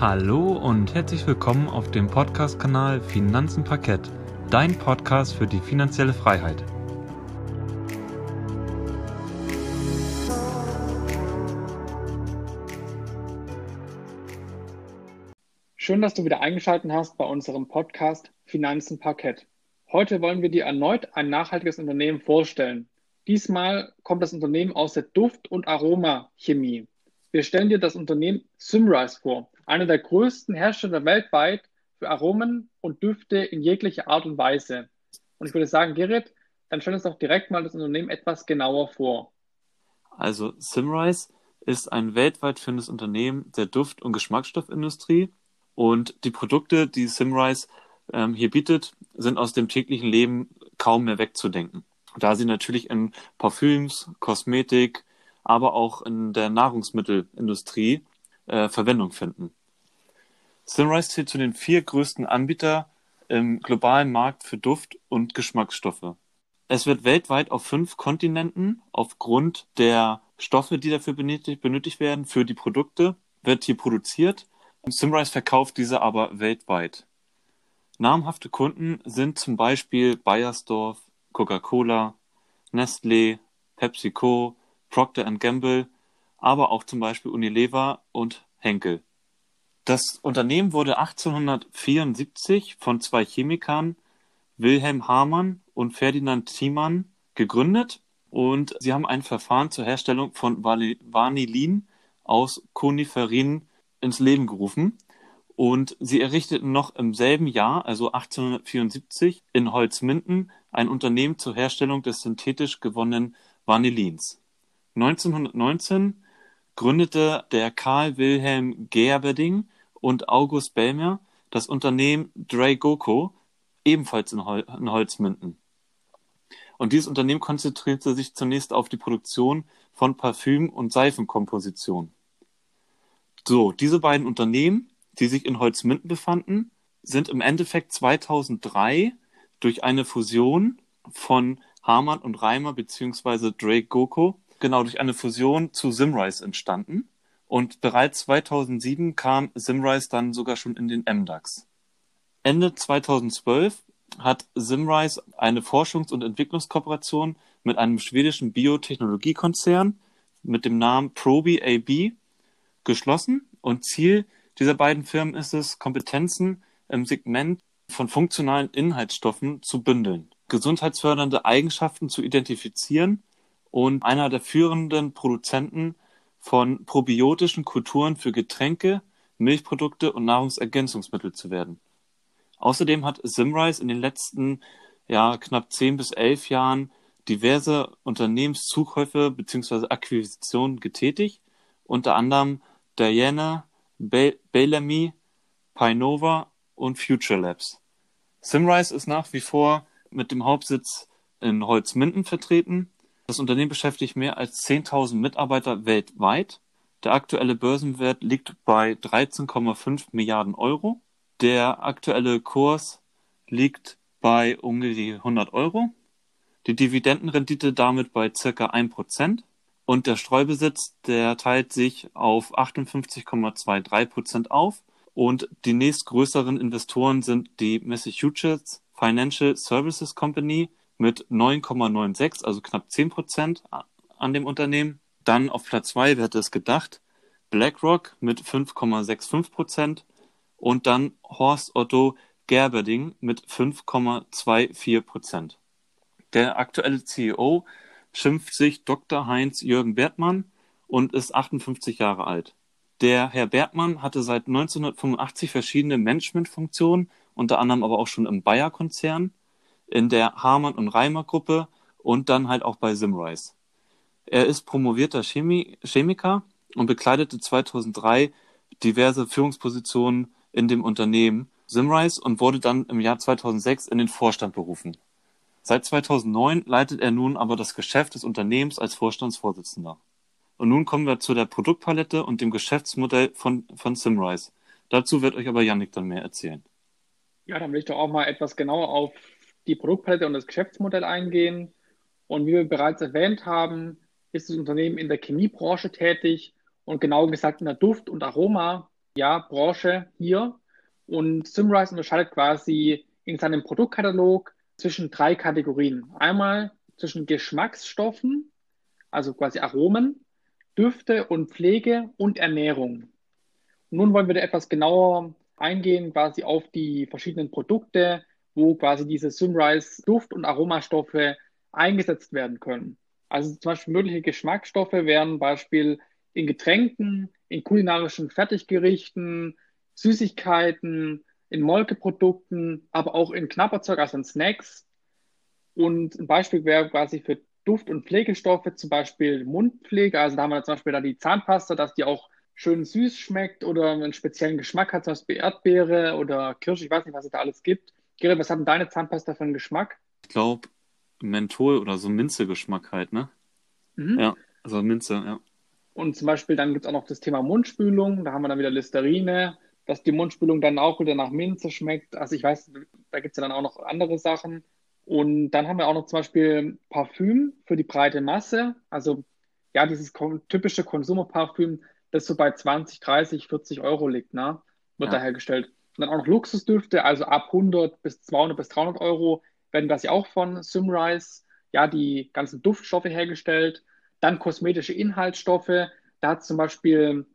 Hallo und herzlich willkommen auf dem Podcast-Kanal Finanzen Parkett, dein Podcast für die finanzielle Freiheit. Schön, dass du wieder eingeschaltet hast bei unserem Podcast Finanzen Parkett. Heute wollen wir dir erneut ein nachhaltiges Unternehmen vorstellen. Diesmal kommt das Unternehmen aus der Duft- und Aromachemie. Wir stellen dir das Unternehmen Simrise vor, einer der größten Hersteller weltweit für Aromen und Düfte in jeglicher Art und Weise. Und ich würde sagen, Gerrit, dann stell uns doch direkt mal das Unternehmen etwas genauer vor. Also Simrise ist ein weltweit führendes Unternehmen der Duft- und Geschmacksstoffindustrie und die Produkte, die Simrise ähm, hier bietet, sind aus dem täglichen Leben kaum mehr wegzudenken. Da sie natürlich in Parfüms, Kosmetik, aber auch in der Nahrungsmittelindustrie äh, Verwendung finden. Simrise zählt zu den vier größten Anbietern im globalen Markt für Duft- und Geschmacksstoffe. Es wird weltweit auf fünf Kontinenten aufgrund der Stoffe, die dafür benötigt, benötigt werden, für die Produkte, wird hier produziert Simrise verkauft diese aber weltweit. Namhafte Kunden sind zum Beispiel Bayersdorf, Coca-Cola, Nestlé, PepsiCo, Procter Gamble, aber auch zum Beispiel Unilever und Henkel. Das Unternehmen wurde 1874 von zwei Chemikern, Wilhelm Hamann und Ferdinand Thiemann, gegründet und sie haben ein Verfahren zur Herstellung von Vanillin aus Koniferin ins Leben gerufen. Und sie errichteten noch im selben Jahr, also 1874, in Holzminden ein Unternehmen zur Herstellung des synthetisch gewonnenen Vanillins. 1919 gründete der Karl Wilhelm Gerberding und August Bellmer das Unternehmen Dragoko, ebenfalls in, Hol in Holzminden. Und dieses Unternehmen konzentrierte sich zunächst auf die Produktion von Parfüm- und Seifenkomposition. So, diese beiden Unternehmen, die sich in Holzminden befanden, sind im Endeffekt 2003 durch eine Fusion von Hamann und Reimer beziehungsweise Drake Goko, genau durch eine Fusion zu Simrise entstanden. Und bereits 2007 kam Simrise dann sogar schon in den MDAX. Ende 2012 hat Simrise eine Forschungs- und Entwicklungskooperation mit einem schwedischen Biotechnologiekonzern mit dem Namen Probi AB geschlossen und Ziel dieser beiden Firmen ist es, Kompetenzen im Segment von funktionalen Inhaltsstoffen zu bündeln, gesundheitsfördernde Eigenschaften zu identifizieren und einer der führenden Produzenten von probiotischen Kulturen für Getränke, Milchprodukte und Nahrungsergänzungsmittel zu werden. Außerdem hat Simrise in den letzten ja, knapp zehn bis elf Jahren diverse Unternehmenszukäufe bzw. Akquisitionen getätigt, unter anderem Diana, Bellamy, Pinova und Future Labs. Simrise ist nach wie vor mit dem Hauptsitz in Holzminden vertreten. Das Unternehmen beschäftigt mehr als 10.000 Mitarbeiter weltweit. Der aktuelle Börsenwert liegt bei 13,5 Milliarden Euro. Der aktuelle Kurs liegt bei ungefähr 100 Euro. Die Dividendenrendite damit bei circa 1%. Und der Streubesitz, der teilt sich auf 58,23 Prozent auf. Und die nächstgrößeren Investoren sind die Massachusetts Financial Services Company mit 9,96, also knapp 10 Prozent an dem Unternehmen. Dann auf Platz 2, wer hätte es gedacht, BlackRock mit 5,65 Prozent und dann Horst Otto Gerberding mit 5,24 Prozent. Der aktuelle CEO schimpft sich Dr. Heinz Jürgen Bertmann und ist 58 Jahre alt. Der Herr Bertmann hatte seit 1985 verschiedene Managementfunktionen, unter anderem aber auch schon im Bayer-Konzern, in der Hamann und Reimer Gruppe und dann halt auch bei Simrise. Er ist promovierter Chemie Chemiker und bekleidete 2003 diverse Führungspositionen in dem Unternehmen Simrise und wurde dann im Jahr 2006 in den Vorstand berufen. Seit 2009 leitet er nun aber das Geschäft des Unternehmens als Vorstandsvorsitzender. Und nun kommen wir zu der Produktpalette und dem Geschäftsmodell von, von Simrise. Dazu wird euch aber Yannick dann mehr erzählen. Ja, dann will ich doch auch mal etwas genauer auf die Produktpalette und das Geschäftsmodell eingehen. Und wie wir bereits erwähnt haben, ist das Unternehmen in der Chemiebranche tätig und genau gesagt in der Duft- und Aroma ja, hier. Und Simrise unterscheidet quasi in seinem Produktkatalog zwischen drei Kategorien. Einmal zwischen Geschmacksstoffen, also quasi Aromen, Düfte und Pflege und Ernährung. Nun wollen wir da etwas genauer eingehen, quasi auf die verschiedenen Produkte, wo quasi diese Sunrise Duft- und Aromastoffe eingesetzt werden können. Also zum Beispiel mögliche Geschmacksstoffe wären Beispiel in Getränken, in kulinarischen Fertiggerichten, Süßigkeiten, in Molkeprodukten, aber auch in Knabberzeug, also in Snacks. Und ein Beispiel wäre quasi für Duft- und Pflegestoffe, zum Beispiel Mundpflege. Also da haben wir zum Beispiel da die Zahnpasta, dass die auch schön süß schmeckt oder einen speziellen Geschmack hat, zum Beispiel Erdbeere oder Kirsche. Ich weiß nicht, was es da alles gibt. Gerrit, was hat denn deine Zahnpasta für einen Geschmack? Ich glaube, Menthol oder so Minze-Geschmack halt, ne? Mhm. Ja, also Minze, ja. Und zum Beispiel dann gibt es auch noch das Thema Mundspülung. Da haben wir dann wieder Listerine, dass die Mundspülung dann auch wieder nach Minze schmeckt. Also ich weiß, da gibt es ja dann auch noch andere Sachen. Und dann haben wir auch noch zum Beispiel Parfüm für die breite Masse. Also ja, dieses typische Konsumerparfüm, das so bei 20, 30, 40 Euro liegt, ne? wird ja. da hergestellt. Und dann auch noch Luxusdüfte, also ab 100 bis 200 bis 300 Euro werden das ja auch von Simrise, ja, die ganzen Duftstoffe hergestellt. Dann kosmetische Inhaltsstoffe. Da hat zum Beispiel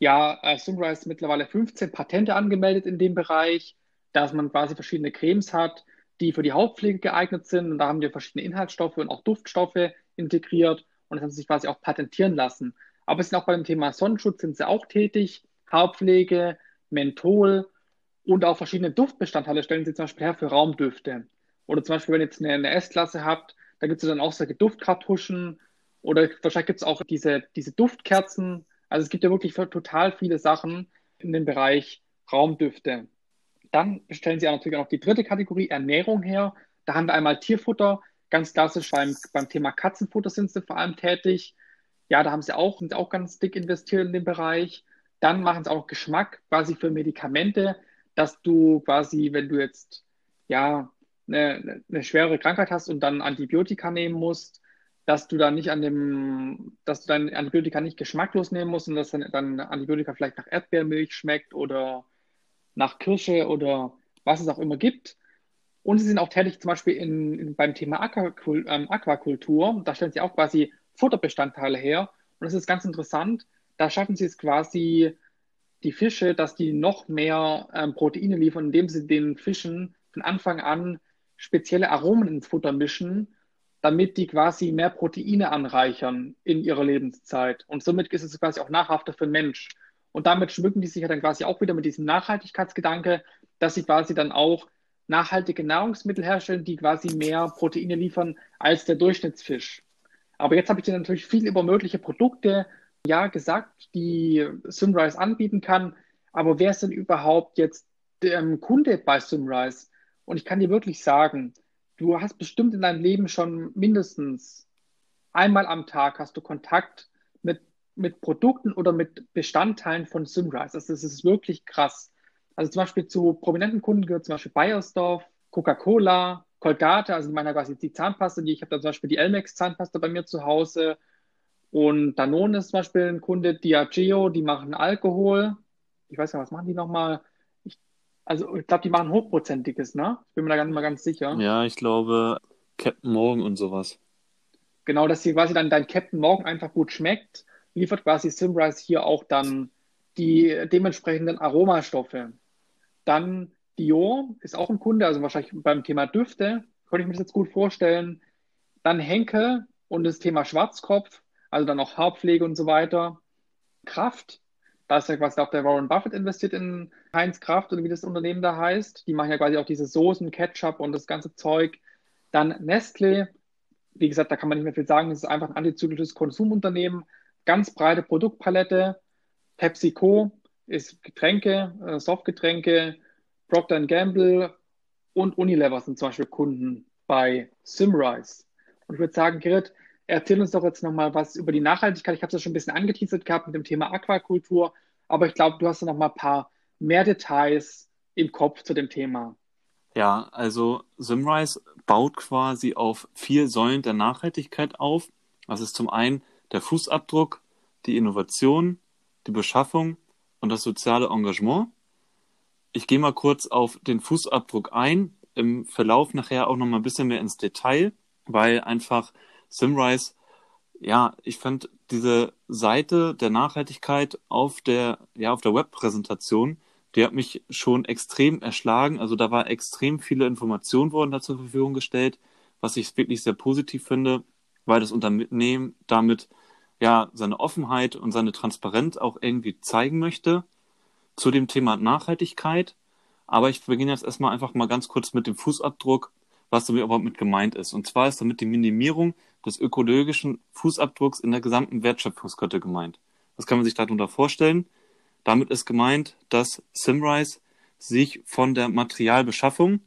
ja äh, Simrise mittlerweile 15 Patente angemeldet in dem Bereich, dass man quasi verschiedene Cremes hat, die für die Hautpflege geeignet sind. Und da haben wir verschiedene Inhaltsstoffe und auch Duftstoffe integriert und das haben sie sich quasi auch patentieren lassen. Aber es sind auch beim Thema Sonnenschutz sind sie auch tätig, Haarpflege, Menthol und auch verschiedene Duftbestandteile stellen sie zum Beispiel her für Raumdüfte. Oder zum Beispiel, wenn ihr jetzt eine, eine S-Klasse habt, da gibt es dann auch solche Duftkartuschen oder wahrscheinlich gibt es auch diese, diese Duftkerzen. Also es gibt ja wirklich total viele Sachen in dem Bereich Raumdüfte. Dann stellen sie auch natürlich auch noch die dritte Kategorie Ernährung her. Da haben wir einmal Tierfutter, ganz klassisch beim, beim Thema Katzenfutter sind sie vor allem tätig. Ja, da haben sie auch, sind auch ganz dick investiert in den Bereich. Dann machen sie auch Geschmack quasi für Medikamente, dass du quasi, wenn du jetzt ja eine, eine schwere Krankheit hast und dann Antibiotika nehmen musst, dass du dann nicht an dem, dass du dein Antibiotika nicht geschmacklos nehmen musst und dass dann, dann Antibiotika vielleicht nach Erdbeermilch schmeckt oder nach Kirsche oder was es auch immer gibt. Und sie sind auch tätig zum Beispiel in, in beim Thema Aquakul ähm, Aquakultur. Da stellen sie auch quasi Futterbestandteile her. Und das ist ganz interessant, da schaffen sie es quasi, die Fische, dass die noch mehr ähm, Proteine liefern, indem sie den Fischen von Anfang an spezielle Aromen ins Futter mischen, damit die quasi mehr Proteine anreichern in ihrer Lebenszeit. Und somit ist es quasi auch nahrhafter für den Mensch. Und damit schmücken die sich ja dann quasi auch wieder mit diesem Nachhaltigkeitsgedanke, dass sie quasi dann auch nachhaltige Nahrungsmittel herstellen, die quasi mehr Proteine liefern als der Durchschnittsfisch. Aber jetzt habe ich dir natürlich viel über mögliche Produkte ja gesagt, die Sunrise anbieten kann. Aber wer ist denn überhaupt jetzt der ähm, Kunde bei Sunrise? Und ich kann dir wirklich sagen, du hast bestimmt in deinem Leben schon mindestens einmal am Tag hast du Kontakt mit, mit Produkten oder mit Bestandteilen von Sunrise. Also das ist wirklich krass. Also zum Beispiel zu prominenten Kunden gehört zum Beispiel Bayersdorf, Coca-Cola, Colgate, also meiner quasi die Zahnpasta, die ich habe da zum Beispiel die Elmex Zahnpasta bei mir zu Hause und Danone ist zum Beispiel ein Kunde, Diageo, die machen Alkohol. Ich weiß ja, was machen die nochmal? Ich, also ich glaube, die machen hochprozentiges, ne? Ich bin mir da gar nicht mal ganz sicher. Ja, ich glaube Captain Morgan und sowas. Genau, dass hier quasi dann dein Captain Morgan einfach gut schmeckt, liefert quasi Simrise hier auch dann die dementsprechenden Aromastoffe. Dann Dior ist auch ein Kunde, also wahrscheinlich beim Thema Düfte, könnte ich mir das jetzt gut vorstellen. Dann Henkel und das Thema Schwarzkopf also dann auch Haarpflege und so weiter. Kraft, da ist ja quasi auch der Warren Buffett investiert in Heinz Kraft oder wie das Unternehmen da heißt. Die machen ja quasi auch diese Soßen, Ketchup und das ganze Zeug. Dann Nestle, wie gesagt, da kann man nicht mehr viel sagen, das ist einfach ein antizyklisches Konsumunternehmen, ganz breite Produktpalette. PepsiCo ist Getränke, äh, Softgetränke, Procter Gamble und Unilever sind zum Beispiel Kunden bei Simrise. Und ich würde sagen, Gerrit, Erzähl uns doch jetzt nochmal was über die Nachhaltigkeit. Ich habe es ja schon ein bisschen angeteasert gehabt mit dem Thema Aquakultur, aber ich glaube, du hast noch mal ein paar mehr Details im Kopf zu dem Thema. Ja, also Simrise baut quasi auf vier Säulen der Nachhaltigkeit auf. Das ist zum einen der Fußabdruck, die Innovation, die Beschaffung und das soziale Engagement. Ich gehe mal kurz auf den Fußabdruck ein, im Verlauf nachher auch noch mal ein bisschen mehr ins Detail, weil einfach Simrise, ja, ich fand diese Seite der Nachhaltigkeit auf der, ja, auf der Webpräsentation, die hat mich schon extrem erschlagen. Also da war extrem viele Informationen wurden da zur Verfügung gestellt, was ich wirklich sehr positiv finde, weil das Unternehmen damit ja seine Offenheit und seine Transparenz auch irgendwie zeigen möchte zu dem Thema Nachhaltigkeit. Aber ich beginne jetzt erstmal einfach mal ganz kurz mit dem Fußabdruck, was damit überhaupt mit gemeint ist. Und zwar ist damit die Minimierung des ökologischen Fußabdrucks in der gesamten Wertschöpfungskette gemeint. Was kann man sich darunter vorstellen? Damit ist gemeint, dass Simrise sich von der Materialbeschaffung,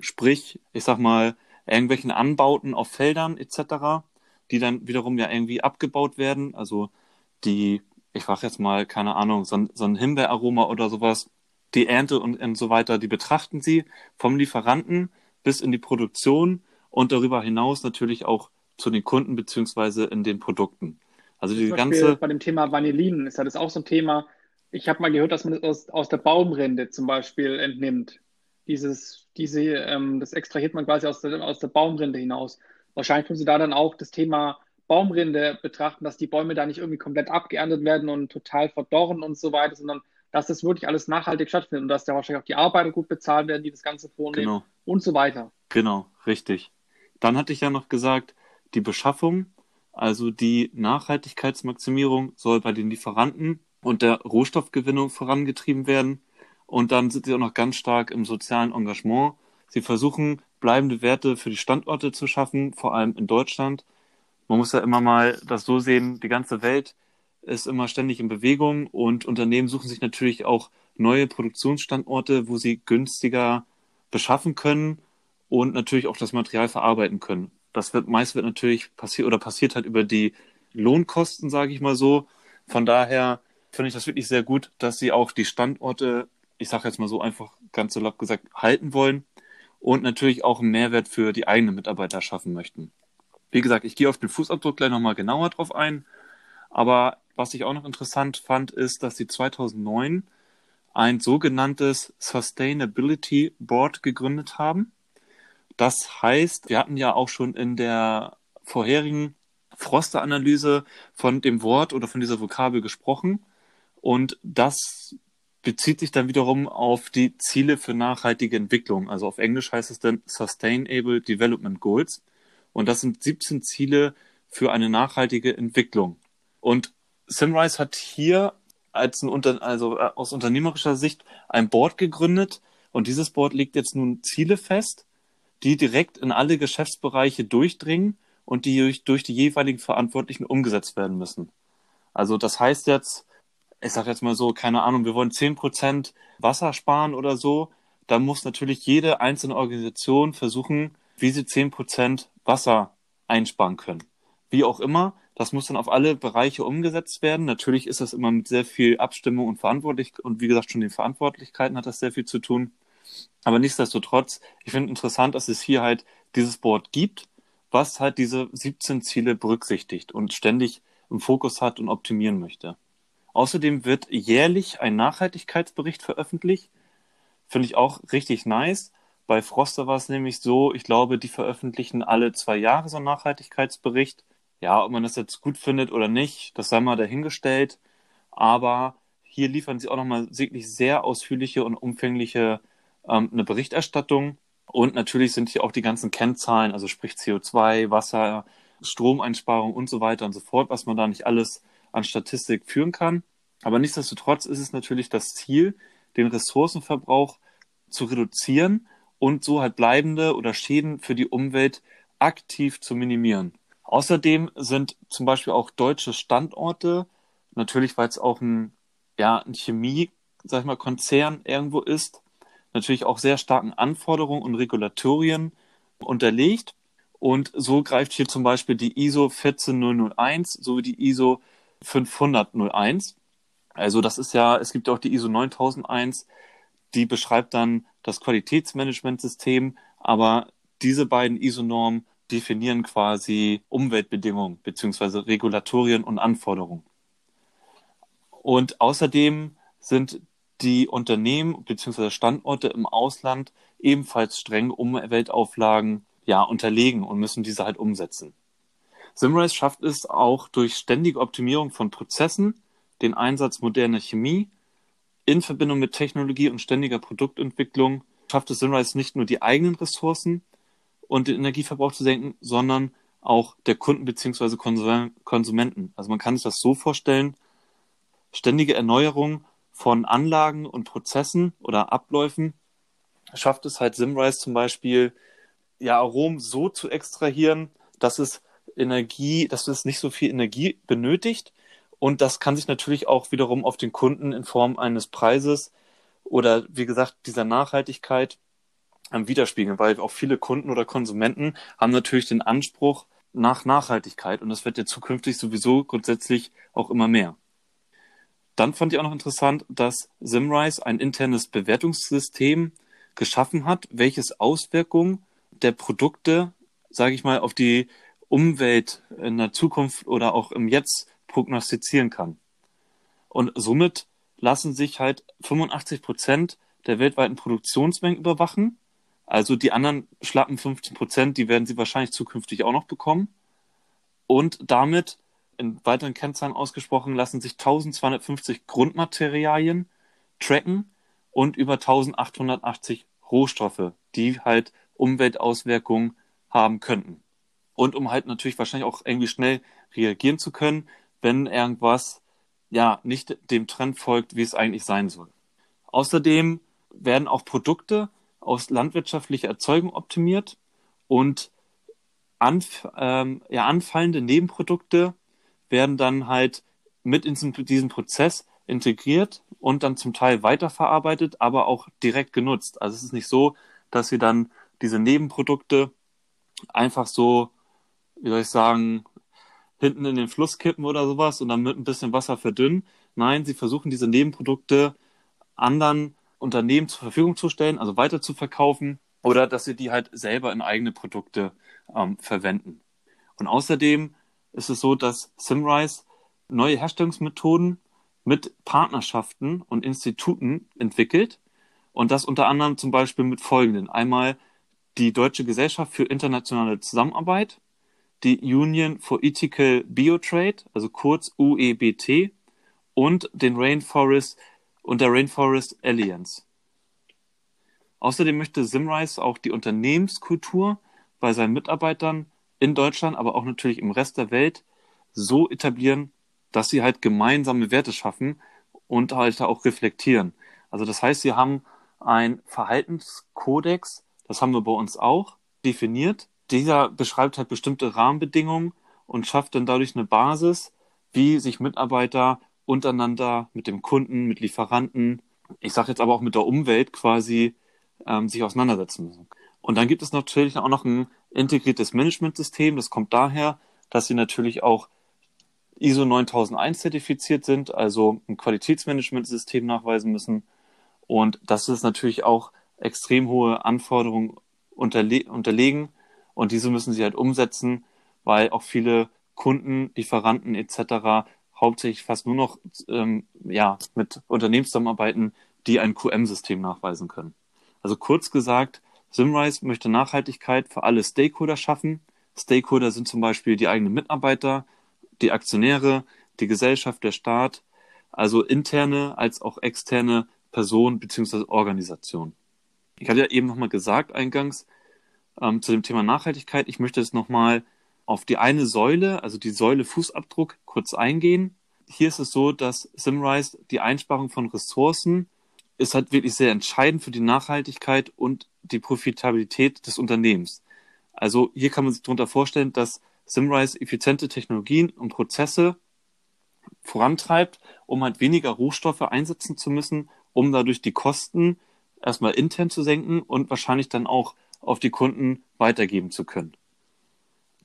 sprich, ich sag mal, irgendwelchen Anbauten auf Feldern etc., die dann wiederum ja irgendwie abgebaut werden, also die, ich frage jetzt mal, keine Ahnung, so ein, so ein Himbeeraroma oder sowas, die Ernte und, und so weiter, die betrachten sie vom Lieferanten bis in die Produktion und darüber hinaus natürlich auch zu den Kunden beziehungsweise in den Produkten. Also die ganze. Bei dem Thema Vanillin ist ja das auch so ein Thema. Ich habe mal gehört, dass man das aus, aus der Baumrinde zum Beispiel entnimmt. Dieses, diese, ähm, das extrahiert man quasi aus der, aus der Baumrinde hinaus. Wahrscheinlich können Sie da dann auch das Thema Baumrinde betrachten, dass die Bäume da nicht irgendwie komplett abgeerntet werden und total verdorren und so weiter, sondern dass das wirklich alles nachhaltig stattfindet und dass da wahrscheinlich auch die Arbeiter gut bezahlt werden, die das Ganze vornehmen genau. und so weiter. Genau, richtig. Dann hatte ich ja noch gesagt, die Beschaffung, also die Nachhaltigkeitsmaximierung soll bei den Lieferanten und der Rohstoffgewinnung vorangetrieben werden. Und dann sind sie auch noch ganz stark im sozialen Engagement. Sie versuchen, bleibende Werte für die Standorte zu schaffen, vor allem in Deutschland. Man muss ja immer mal das so sehen, die ganze Welt ist immer ständig in Bewegung und Unternehmen suchen sich natürlich auch neue Produktionsstandorte, wo sie günstiger beschaffen können und natürlich auch das Material verarbeiten können. Das wird meist wird natürlich passiert oder passiert halt über die Lohnkosten, sage ich mal so. Von daher finde ich das wirklich sehr gut, dass sie auch die Standorte, ich sage jetzt mal so einfach ganz salopp gesagt, halten wollen und natürlich auch einen Mehrwert für die eigenen Mitarbeiter schaffen möchten. Wie gesagt, ich gehe auf den Fußabdruck gleich nochmal genauer drauf ein. Aber was ich auch noch interessant fand, ist, dass sie 2009 ein sogenanntes Sustainability Board gegründet haben. Das heißt, wir hatten ja auch schon in der vorherigen Froster-Analyse von dem Wort oder von dieser Vokabel gesprochen. Und das bezieht sich dann wiederum auf die Ziele für nachhaltige Entwicklung. Also auf Englisch heißt es dann Sustainable Development Goals. Und das sind 17 Ziele für eine nachhaltige Entwicklung. Und Simrise hat hier als ein Unter also äh, aus unternehmerischer Sicht ein Board gegründet und dieses Board legt jetzt nun Ziele fest, die direkt in alle Geschäftsbereiche durchdringen und die durch, durch die jeweiligen Verantwortlichen umgesetzt werden müssen. Also das heißt jetzt, ich sage jetzt mal so, keine Ahnung, wir wollen zehn Prozent Wasser sparen oder so, dann muss natürlich jede einzelne Organisation versuchen, wie sie zehn Prozent Wasser einsparen können. Wie auch immer, das muss dann auf alle Bereiche umgesetzt werden. Natürlich ist das immer mit sehr viel Abstimmung und Verantwortlich und wie gesagt schon den Verantwortlichkeiten hat das sehr viel zu tun. Aber nichtsdestotrotz, ich finde interessant, dass es hier halt dieses Board gibt, was halt diese 17 Ziele berücksichtigt und ständig im Fokus hat und optimieren möchte. Außerdem wird jährlich ein Nachhaltigkeitsbericht veröffentlicht. Finde ich auch richtig nice. Bei Froster war es nämlich so, ich glaube, die veröffentlichen alle zwei Jahre so einen Nachhaltigkeitsbericht. Ja, ob man das jetzt gut findet oder nicht, das sei mal dahingestellt. Aber hier liefern sie auch nochmal wirklich sehr ausführliche und umfängliche ähm, eine Berichterstattung. Und natürlich sind hier auch die ganzen Kennzahlen, also sprich CO2, Wasser, Stromeinsparung und so weiter und so fort, was man da nicht alles an Statistik führen kann. Aber nichtsdestotrotz ist es natürlich das Ziel, den Ressourcenverbrauch zu reduzieren und so halt bleibende oder Schäden für die Umwelt aktiv zu minimieren. Außerdem sind zum Beispiel auch deutsche Standorte, natürlich weil es auch ein, ja, ein Chemie, sag ich mal, Konzern irgendwo ist, natürlich auch sehr starken Anforderungen und Regulatorien unterlegt. Und so greift hier zum Beispiel die ISO 14001 sowie die ISO 501. Also das ist ja, es gibt auch die ISO 9001, die beschreibt dann das Qualitätsmanagementsystem, aber diese beiden ISO-Normen definieren quasi Umweltbedingungen beziehungsweise Regulatorien und Anforderungen. Und außerdem sind die Unternehmen bzw. Standorte im Ausland ebenfalls streng Umweltauflagen ja, unterlegen und müssen diese halt umsetzen. Simrise schafft es auch durch ständige Optimierung von Prozessen, den Einsatz moderner Chemie in Verbindung mit Technologie und ständiger Produktentwicklung schafft es Simrise nicht nur die eigenen Ressourcen und den Energieverbrauch zu senken, sondern auch der Kunden bzw. Konsumenten. Also man kann sich das so vorstellen, ständige Erneuerung von Anlagen und Prozessen oder Abläufen schafft es halt Simrise zum Beispiel, ja, Aromen so zu extrahieren, dass es Energie, dass es nicht so viel Energie benötigt. Und das kann sich natürlich auch wiederum auf den Kunden in Form eines Preises oder wie gesagt dieser Nachhaltigkeit widerspiegeln, weil auch viele Kunden oder Konsumenten haben natürlich den Anspruch nach Nachhaltigkeit und das wird ja zukünftig sowieso grundsätzlich auch immer mehr. Dann fand ich auch noch interessant, dass Simrise ein internes Bewertungssystem geschaffen hat, welches Auswirkungen der Produkte, sage ich mal, auf die Umwelt in der Zukunft oder auch im Jetzt prognostizieren kann. Und somit lassen sich halt 85 Prozent der weltweiten Produktionsmengen überwachen. Also die anderen schlappen 15 Prozent, die werden sie wahrscheinlich zukünftig auch noch bekommen. Und damit in weiteren Kennzahlen ausgesprochen lassen sich 1250 Grundmaterialien tracken und über 1880 Rohstoffe, die halt Umweltauswirkungen haben könnten. Und um halt natürlich wahrscheinlich auch irgendwie schnell reagieren zu können, wenn irgendwas ja nicht dem Trend folgt, wie es eigentlich sein soll. Außerdem werden auch Produkte aus landwirtschaftlicher Erzeugung optimiert und anf ähm, ja, anfallende Nebenprodukte werden dann halt mit in diesen Prozess integriert und dann zum Teil weiterverarbeitet, aber auch direkt genutzt. Also es ist nicht so, dass sie dann diese Nebenprodukte einfach so, wie soll ich sagen, hinten in den Fluss kippen oder sowas und dann mit ein bisschen Wasser verdünnen. Nein, sie versuchen diese Nebenprodukte anderen Unternehmen zur Verfügung zu stellen, also weiter zu verkaufen oder dass sie die halt selber in eigene Produkte ähm, verwenden. Und außerdem ist es so, dass Simrise neue Herstellungsmethoden mit Partnerschaften und Instituten entwickelt und das unter anderem zum Beispiel mit folgenden. Einmal die Deutsche Gesellschaft für internationale Zusammenarbeit, die Union for Ethical Biotrade, also kurz UEBT, und den Rainforest und der Rainforest Alliance. Außerdem möchte Simrise auch die Unternehmenskultur bei seinen Mitarbeitern in Deutschland, aber auch natürlich im Rest der Welt so etablieren, dass sie halt gemeinsame Werte schaffen und halt auch reflektieren. Also das heißt, sie haben ein Verhaltenskodex, das haben wir bei uns auch definiert. Dieser beschreibt halt bestimmte Rahmenbedingungen und schafft dann dadurch eine Basis, wie sich Mitarbeiter untereinander mit dem Kunden, mit Lieferanten, ich sage jetzt aber auch mit der Umwelt quasi ähm, sich auseinandersetzen müssen. Und dann gibt es natürlich auch noch ein integriertes Managementsystem. Das kommt daher, dass sie natürlich auch ISO 9001 zertifiziert sind, also ein Qualitätsmanagementsystem nachweisen müssen. Und das ist natürlich auch extrem hohe Anforderungen unterle unterlegen. Und diese müssen sie halt umsetzen, weil auch viele Kunden, Lieferanten etc. hauptsächlich fast nur noch ähm, ja, mit Unternehmen zusammenarbeiten, die ein QM-System nachweisen können. Also kurz gesagt, Simrise möchte Nachhaltigkeit für alle Stakeholder schaffen. Stakeholder sind zum Beispiel die eigenen Mitarbeiter, die Aktionäre, die Gesellschaft, der Staat, also interne als auch externe Personen bzw. Organisationen. Ich hatte ja eben nochmal gesagt eingangs ähm, zu dem Thema Nachhaltigkeit, ich möchte jetzt nochmal auf die eine Säule, also die Säule Fußabdruck, kurz eingehen. Hier ist es so, dass Simrise die Einsparung von Ressourcen ist halt wirklich sehr entscheidend für die Nachhaltigkeit und die Profitabilität des Unternehmens. Also hier kann man sich darunter vorstellen, dass Simrise effiziente Technologien und Prozesse vorantreibt, um halt weniger Rohstoffe einsetzen zu müssen, um dadurch die Kosten erstmal intern zu senken und wahrscheinlich dann auch auf die Kunden weitergeben zu können.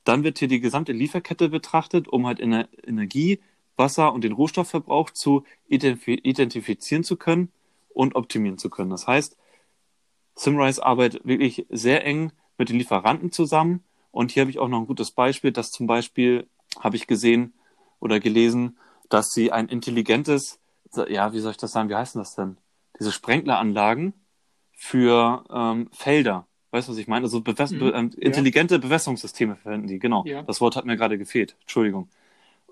Dann wird hier die gesamte Lieferkette betrachtet, um halt Energie, Wasser und den Rohstoffverbrauch zu identifizieren zu können und optimieren zu können. Das heißt, Simrise arbeitet wirklich sehr eng mit den Lieferanten zusammen, und hier habe ich auch noch ein gutes Beispiel, dass zum Beispiel habe ich gesehen oder gelesen, dass sie ein intelligentes ja, wie soll ich das sagen, wie heißen das denn? Diese Sprenkleranlagen für ähm, Felder. Weißt du, was ich meine? Also bewäss mhm. be ähm, intelligente ja. Bewässerungssysteme verwenden die, genau. Ja. Das Wort hat mir gerade gefehlt. Entschuldigung.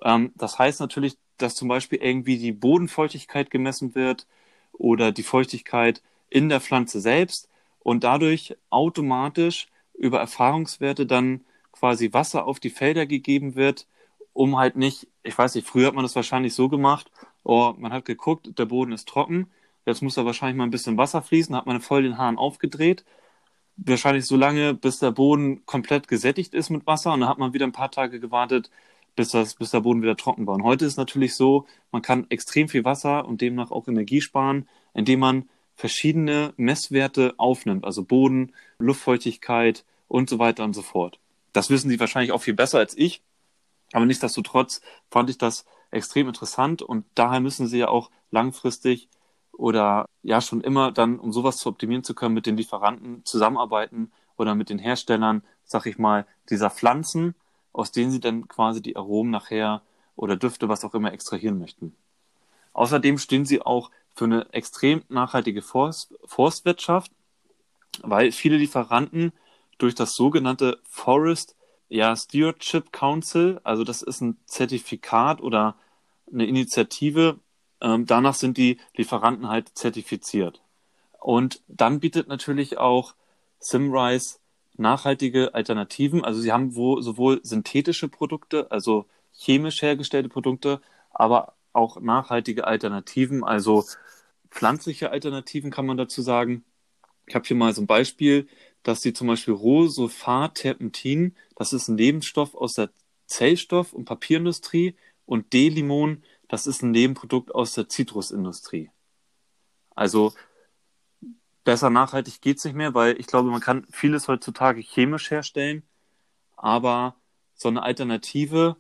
Ähm, das heißt natürlich, dass zum Beispiel irgendwie die Bodenfeuchtigkeit gemessen wird oder die Feuchtigkeit in der Pflanze selbst und dadurch automatisch über Erfahrungswerte dann quasi Wasser auf die Felder gegeben wird, um halt nicht, ich weiß nicht, früher hat man das wahrscheinlich so gemacht, oh, man hat geguckt, der Boden ist trocken, jetzt muss da wahrscheinlich mal ein bisschen Wasser fließen, hat man voll den Hahn aufgedreht, wahrscheinlich so lange, bis der Boden komplett gesättigt ist mit Wasser und dann hat man wieder ein paar Tage gewartet, bis, das, bis der Boden wieder trocken war. Und heute ist natürlich so, man kann extrem viel Wasser und demnach auch Energie sparen, indem man verschiedene Messwerte aufnimmt, also Boden, Luftfeuchtigkeit und so weiter und so fort. Das wissen Sie wahrscheinlich auch viel besser als ich, aber nichtsdestotrotz fand ich das extrem interessant und daher müssen Sie ja auch langfristig oder ja schon immer dann, um sowas zu optimieren zu können, mit den Lieferanten zusammenarbeiten oder mit den Herstellern, sag ich mal, dieser Pflanzen, aus denen Sie dann quasi die Aromen nachher oder Düfte, was auch immer, extrahieren möchten. Außerdem stehen Sie auch für eine extrem nachhaltige Forst, Forstwirtschaft, weil viele Lieferanten durch das sogenannte Forest ja, Stewardship Council, also das ist ein Zertifikat oder eine Initiative, ähm, danach sind die Lieferanten halt zertifiziert. Und dann bietet natürlich auch Simrise nachhaltige Alternativen. Also sie haben wo, sowohl synthetische Produkte, also chemisch hergestellte Produkte, aber auch nachhaltige Alternativen, also pflanzliche Alternativen kann man dazu sagen. Ich habe hier mal so ein Beispiel, dass sie zum Beispiel Rohsulfat-Terpentin, das ist ein Nebenstoff aus der Zellstoff- und Papierindustrie, und D-Limon, das ist ein Nebenprodukt aus der Zitrusindustrie. Also besser nachhaltig geht es nicht mehr, weil ich glaube, man kann vieles heutzutage chemisch herstellen, aber so eine Alternative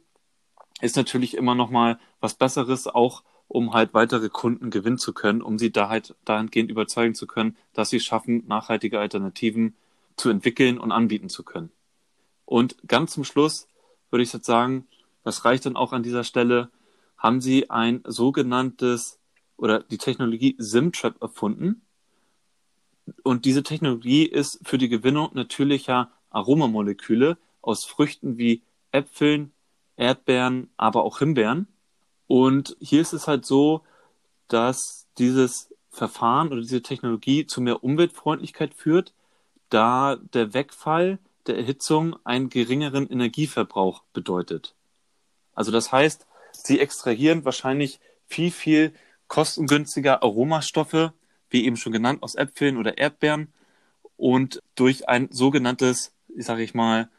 ist natürlich immer noch mal was Besseres, auch um halt weitere Kunden gewinnen zu können, um sie da halt dahingehend überzeugen zu können, dass sie schaffen, nachhaltige Alternativen zu entwickeln und anbieten zu können. Und ganz zum Schluss würde ich jetzt sagen, das reicht dann auch an dieser Stelle, haben sie ein sogenanntes oder die Technologie SimTrap erfunden. Und diese Technologie ist für die Gewinnung natürlicher Aromamoleküle aus Früchten wie Äpfeln, Erdbeeren, aber auch Himbeeren. Und hier ist es halt so, dass dieses Verfahren oder diese Technologie zu mehr Umweltfreundlichkeit führt, da der Wegfall der Erhitzung einen geringeren Energieverbrauch bedeutet. Also das heißt, sie extrahieren wahrscheinlich viel, viel kostengünstiger Aromastoffe, wie eben schon genannt, aus Äpfeln oder Erdbeeren und durch ein sogenanntes, sage ich mal,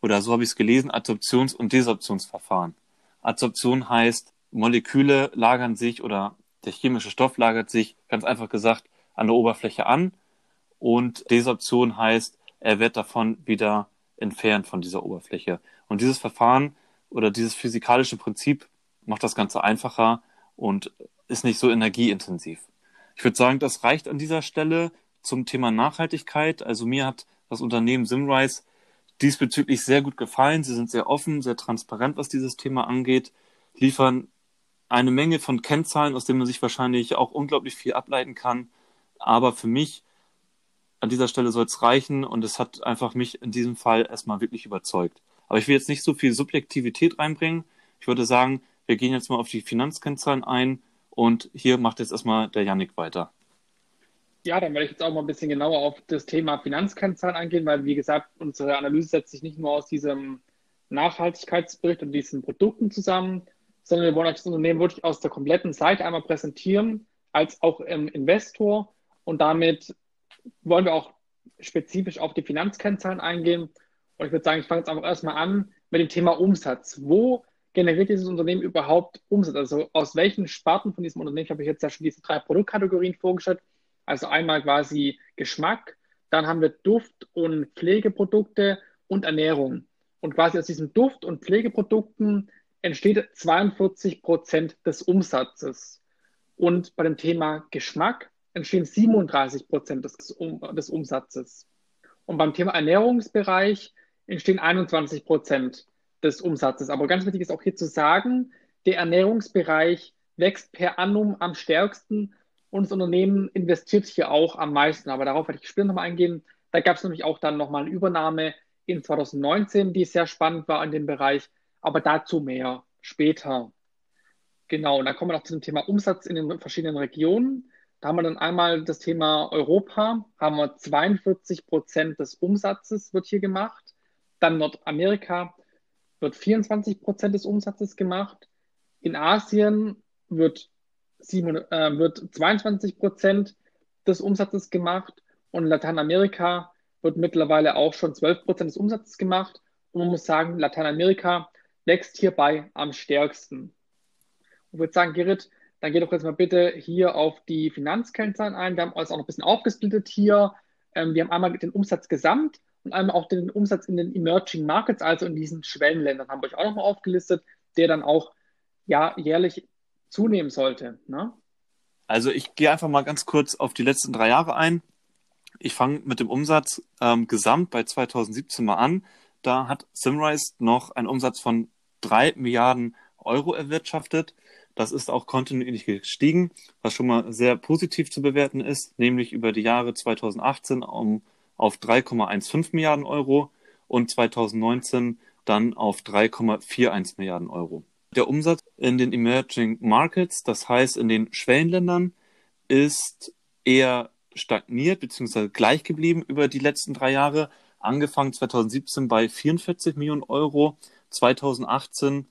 oder so habe ich es gelesen, Adsorptions- und Desorptionsverfahren. Adsorption heißt, Moleküle lagern sich oder der chemische Stoff lagert sich, ganz einfach gesagt, an der Oberfläche an und Desorption heißt, er wird davon wieder entfernt von dieser Oberfläche. Und dieses Verfahren oder dieses physikalische Prinzip macht das Ganze einfacher und ist nicht so energieintensiv. Ich würde sagen, das reicht an dieser Stelle zum Thema Nachhaltigkeit. Also mir hat das Unternehmen Simrise diesbezüglich sehr gut gefallen. Sie sind sehr offen, sehr transparent, was dieses Thema angeht, liefern eine Menge von Kennzahlen, aus denen man sich wahrscheinlich auch unglaublich viel ableiten kann. Aber für mich an dieser Stelle soll es reichen und es hat einfach mich in diesem Fall erstmal wirklich überzeugt. Aber ich will jetzt nicht so viel Subjektivität reinbringen. Ich würde sagen, wir gehen jetzt mal auf die Finanzkennzahlen ein und hier macht jetzt erstmal der Yannick weiter. Ja, dann werde ich jetzt auch mal ein bisschen genauer auf das Thema Finanzkennzahlen eingehen, weil, wie gesagt, unsere Analyse setzt sich nicht nur aus diesem Nachhaltigkeitsbericht und diesen Produkten zusammen, sondern wir wollen euch das Unternehmen wirklich aus der kompletten Seite einmal präsentieren, als auch im Investor. Und damit wollen wir auch spezifisch auf die Finanzkennzahlen eingehen. Und ich würde sagen, ich fange jetzt einfach erstmal an mit dem Thema Umsatz. Wo generiert dieses Unternehmen überhaupt Umsatz? Also aus welchen Sparten von diesem Unternehmen, ich habe jetzt ja schon diese drei Produktkategorien vorgestellt. Also einmal quasi Geschmack, dann haben wir Duft- und Pflegeprodukte und Ernährung. Und quasi aus diesen Duft- und Pflegeprodukten entsteht 42 Prozent des Umsatzes. Und bei dem Thema Geschmack entstehen 37 Prozent des, des Umsatzes. Und beim Thema Ernährungsbereich entstehen 21 Prozent des Umsatzes. Aber ganz wichtig ist auch hier zu sagen, der Ernährungsbereich wächst per annum am stärksten und das Unternehmen investiert hier auch am meisten. Aber darauf werde ich später nochmal eingehen. Da gab es nämlich auch dann nochmal eine Übernahme in 2019, die sehr spannend war in dem Bereich. Aber dazu mehr später. Genau, und dann kommen wir noch zu dem Thema Umsatz in den verschiedenen Regionen. Da haben wir dann einmal das Thema Europa, haben wir 42 Prozent des Umsatzes wird hier gemacht. Dann Nordamerika wird 24 Prozent des Umsatzes gemacht. In Asien wird, 7, äh, wird 22 Prozent des Umsatzes gemacht und in Lateinamerika wird mittlerweile auch schon 12 Prozent des Umsatzes gemacht. Und man muss sagen, Lateinamerika wächst hierbei am stärksten. Ich würde sagen, Gerrit, dann geh doch jetzt mal bitte hier auf die Finanzkennzahlen ein. Wir haben uns auch noch ein bisschen aufgesplittet hier. Ähm, wir haben einmal den Umsatz gesamt und einmal auch den Umsatz in den Emerging Markets, also in diesen Schwellenländern, haben wir euch auch nochmal aufgelistet, der dann auch ja, jährlich zunehmen sollte. Ne? Also ich gehe einfach mal ganz kurz auf die letzten drei Jahre ein. Ich fange mit dem Umsatz ähm, gesamt bei 2017 mal an. Da hat Simrise noch einen Umsatz von drei Milliarden Euro erwirtschaftet. Das ist auch kontinuierlich gestiegen, was schon mal sehr positiv zu bewerten ist, nämlich über die Jahre 2018 um, auf 3,15 Milliarden Euro und 2019 dann auf 3,41 Milliarden Euro. Der Umsatz in den Emerging Markets, das heißt in den Schwellenländern, ist eher stagniert bzw. gleich geblieben über die letzten drei Jahre. Angefangen 2017 bei 44 Millionen Euro, 2018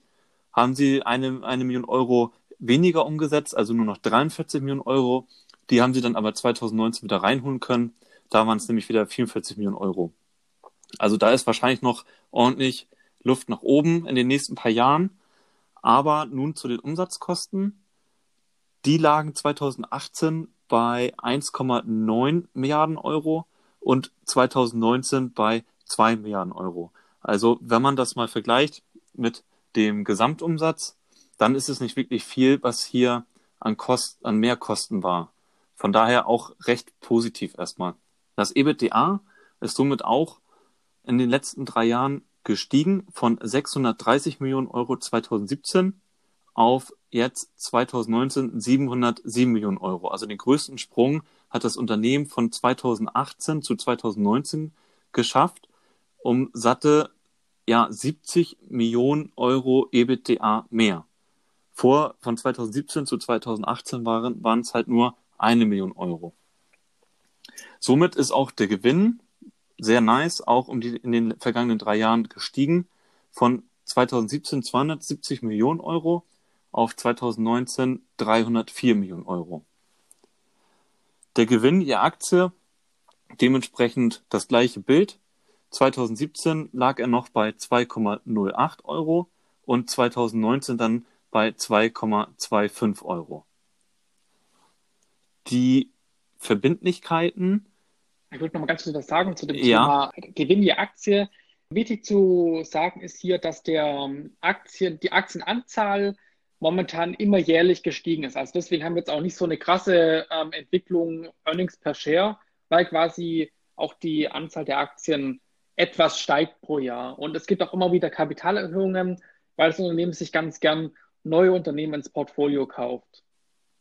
haben sie eine, eine Million Euro weniger umgesetzt, also nur noch 43 Millionen Euro. Die haben sie dann aber 2019 wieder reinholen können. Da waren es nämlich wieder 44 Millionen Euro. Also da ist wahrscheinlich noch ordentlich Luft nach oben in den nächsten paar Jahren. Aber nun zu den Umsatzkosten. Die lagen 2018 bei 1,9 Milliarden Euro und 2019 bei 2 Milliarden Euro. Also wenn man das mal vergleicht mit dem Gesamtumsatz, dann ist es nicht wirklich viel, was hier an, Kost, an Mehrkosten war. Von daher auch recht positiv erstmal. Das EBITDA ist somit auch in den letzten drei Jahren gestiegen von 630 Millionen Euro 2017 auf jetzt 2019 707 Millionen Euro. Also den größten Sprung hat das Unternehmen von 2018 zu 2019 geschafft, um satte ja 70 Millionen Euro EBITDA mehr. Vor von 2017 zu 2018 waren waren es halt nur eine Million Euro. Somit ist auch der Gewinn sehr nice, auch um die in den vergangenen drei Jahren gestiegen von 2017 270 Millionen Euro auf 2019 304 Millionen Euro. Der Gewinn je Aktie dementsprechend das gleiche Bild 2017 lag er noch bei 2,08 Euro und 2019 dann bei 2,25 Euro. Die Verbindlichkeiten. Ich würde noch mal ganz kurz was sagen zu dem ja. Thema Gewinn je Aktie. Wichtig zu sagen ist hier, dass der ähm, Aktien, die Aktienanzahl momentan immer jährlich gestiegen ist. Also deswegen haben wir jetzt auch nicht so eine krasse ähm, Entwicklung Earnings per Share, weil quasi auch die Anzahl der Aktien etwas steigt pro Jahr. Und es gibt auch immer wieder Kapitalerhöhungen, weil das Unternehmen sich ganz gern neue Unternehmen ins Portfolio kauft.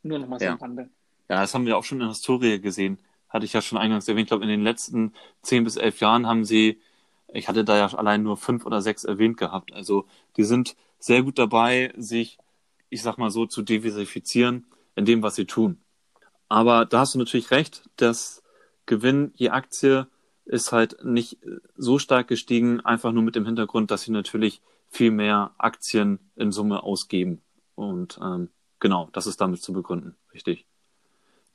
Nur nochmal so ja. am Rande. Ja, das haben wir auch schon in der Historie gesehen. Hatte ich ja schon eingangs erwähnt. Ich glaube, in den letzten zehn bis elf Jahren haben sie, ich hatte da ja allein nur fünf oder sechs erwähnt gehabt. Also die sind sehr gut dabei, sich, ich sag mal so, zu diversifizieren in dem, was sie tun. Aber da hast du natürlich recht, dass Gewinn je Aktie ist halt nicht so stark gestiegen, einfach nur mit dem Hintergrund, dass sie natürlich viel mehr Aktien in Summe ausgeben. Und ähm, genau, das ist damit zu begründen, richtig.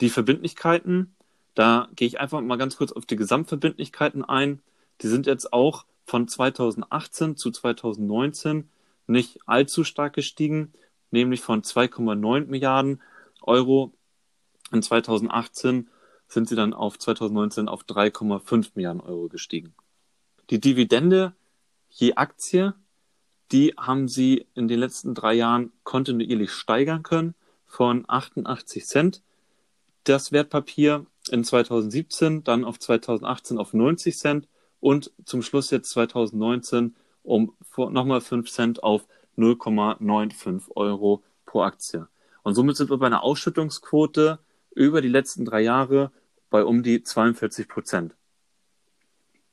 Die Verbindlichkeiten, da gehe ich einfach mal ganz kurz auf die Gesamtverbindlichkeiten ein. Die sind jetzt auch von 2018 zu 2019 nicht allzu stark gestiegen, nämlich von 2,9 Milliarden Euro in 2018 sind sie dann auf 2019 auf 3,5 Milliarden Euro gestiegen. Die Dividende je Aktie, die haben sie in den letzten drei Jahren kontinuierlich steigern können von 88 Cent das Wertpapier in 2017, dann auf 2018 auf 90 Cent und zum Schluss jetzt 2019 um nochmal 5 Cent auf 0,95 Euro pro Aktie. Und somit sind wir bei einer Ausschüttungsquote über die letzten drei Jahre bei um die 42 Prozent.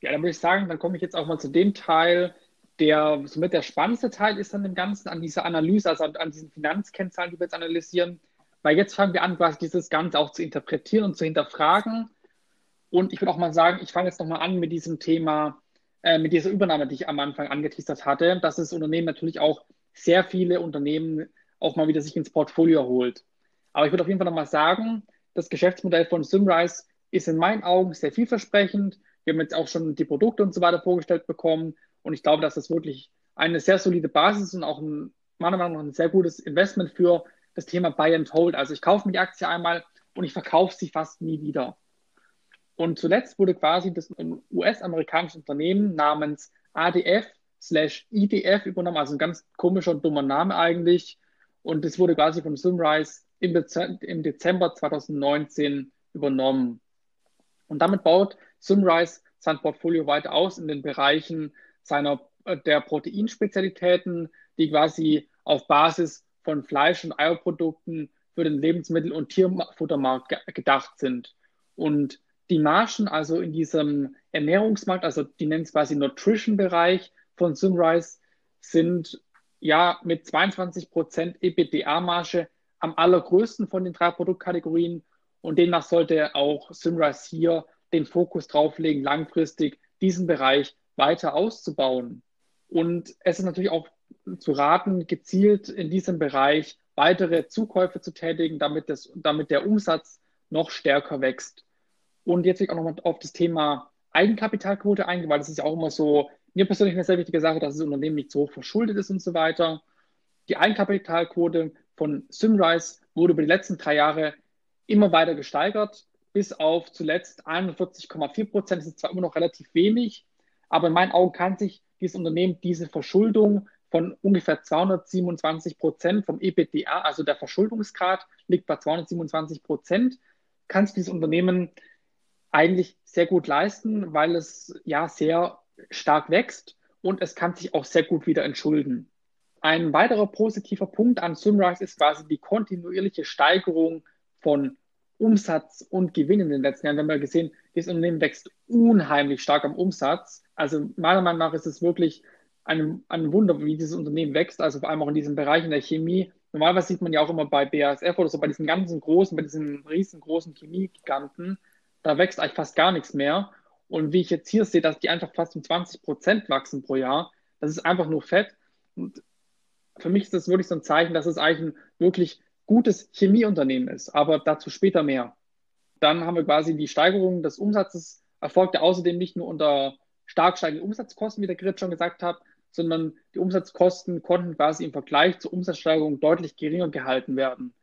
Ja, dann würde ich sagen, dann komme ich jetzt auch mal zu dem Teil, der somit der spannendste Teil ist an dem Ganzen, an dieser Analyse, also an diesen Finanzkennzahlen, die wir jetzt analysieren. Weil jetzt fangen wir an, quasi dieses Ganze auch zu interpretieren und zu hinterfragen. Und ich würde auch mal sagen, ich fange jetzt nochmal an mit diesem Thema, äh, mit dieser Übernahme, die ich am Anfang angeteasert hatte, dass das Unternehmen natürlich auch sehr viele Unternehmen auch mal wieder sich ins Portfolio holt. Aber ich würde auf jeden Fall nochmal sagen, das Geschäftsmodell von Simrise ist in meinen Augen sehr vielversprechend. Wir haben jetzt auch schon die Produkte und so weiter vorgestellt bekommen. Und ich glaube, dass das wirklich eine sehr solide Basis und auch ein, meiner Meinung nach ein sehr gutes Investment für das Thema Buy and Hold. Also ich kaufe mir die Aktie einmal und ich verkaufe sie fast nie wieder. Und zuletzt wurde quasi das US-amerikanische Unternehmen namens ADF slash IDF übernommen, also ein ganz komischer und dummer Name eigentlich. Und das wurde quasi von Simrise im, Dezember 2019 übernommen. Und damit baut Simrise sein Portfolio weiter aus in den Bereichen seiner, äh, der Proteinspezialitäten, die quasi auf Basis von Fleisch- und Eierprodukten für den Lebensmittel- und Tierfuttermarkt gedacht sind. Und die Margen, also in diesem Ernährungsmarkt, also die nennen es quasi Nutrition-Bereich von Simrise, sind ja mit 22% EBITDA-Marge am allergrößten von den drei Produktkategorien. Und demnach sollte auch Simrise hier den Fokus drauf legen, langfristig diesen Bereich weiter auszubauen. Und es ist natürlich auch zu raten, gezielt in diesem Bereich weitere Zukäufe zu tätigen, damit, das, damit der Umsatz noch stärker wächst. Und jetzt will ich auch nochmal auf das Thema Eigenkapitalquote eingehen, weil das ist ja auch immer so, mir persönlich eine sehr wichtige Sache, dass das Unternehmen nicht so hoch verschuldet ist und so weiter. Die Eigenkapitalquote von Simrise wurde über die letzten drei Jahre immer weiter gesteigert, bis auf zuletzt 41,4 Prozent. Das ist zwar immer noch relativ wenig, aber in meinen Augen kann sich dieses Unternehmen diese Verschuldung von ungefähr 227 Prozent vom EBITDA, also der Verschuldungsgrad liegt bei 227 Prozent, kann sich dieses Unternehmen eigentlich sehr gut leisten, weil es ja sehr stark wächst und es kann sich auch sehr gut wieder entschulden. Ein weiterer positiver Punkt an Sunrise ist quasi die kontinuierliche Steigerung von Umsatz und Gewinn in den letzten Jahren. Wir haben ja gesehen, dieses Unternehmen wächst unheimlich stark am Umsatz. Also meiner Meinung nach ist es wirklich ein, ein Wunder, wie dieses Unternehmen wächst, also vor allem auch in diesem Bereich in der Chemie. Normalerweise sieht man ja auch immer bei BASF oder so, bei diesen ganzen großen, bei diesen riesengroßen Chemiegiganten, da wächst eigentlich fast gar nichts mehr. Und wie ich jetzt hier sehe, dass die einfach fast um 20 Prozent wachsen pro Jahr, das ist einfach nur Fett. Und für mich ist das wirklich so ein Zeichen, dass es eigentlich ein wirklich gutes Chemieunternehmen ist, aber dazu später mehr. Dann haben wir quasi die Steigerung des Umsatzes, erfolgte außerdem nicht nur unter stark steigenden Umsatzkosten, wie der Grit schon gesagt hat, sondern die Umsatzkosten konnten quasi im Vergleich zur Umsatzsteigerung deutlich geringer gehalten werden.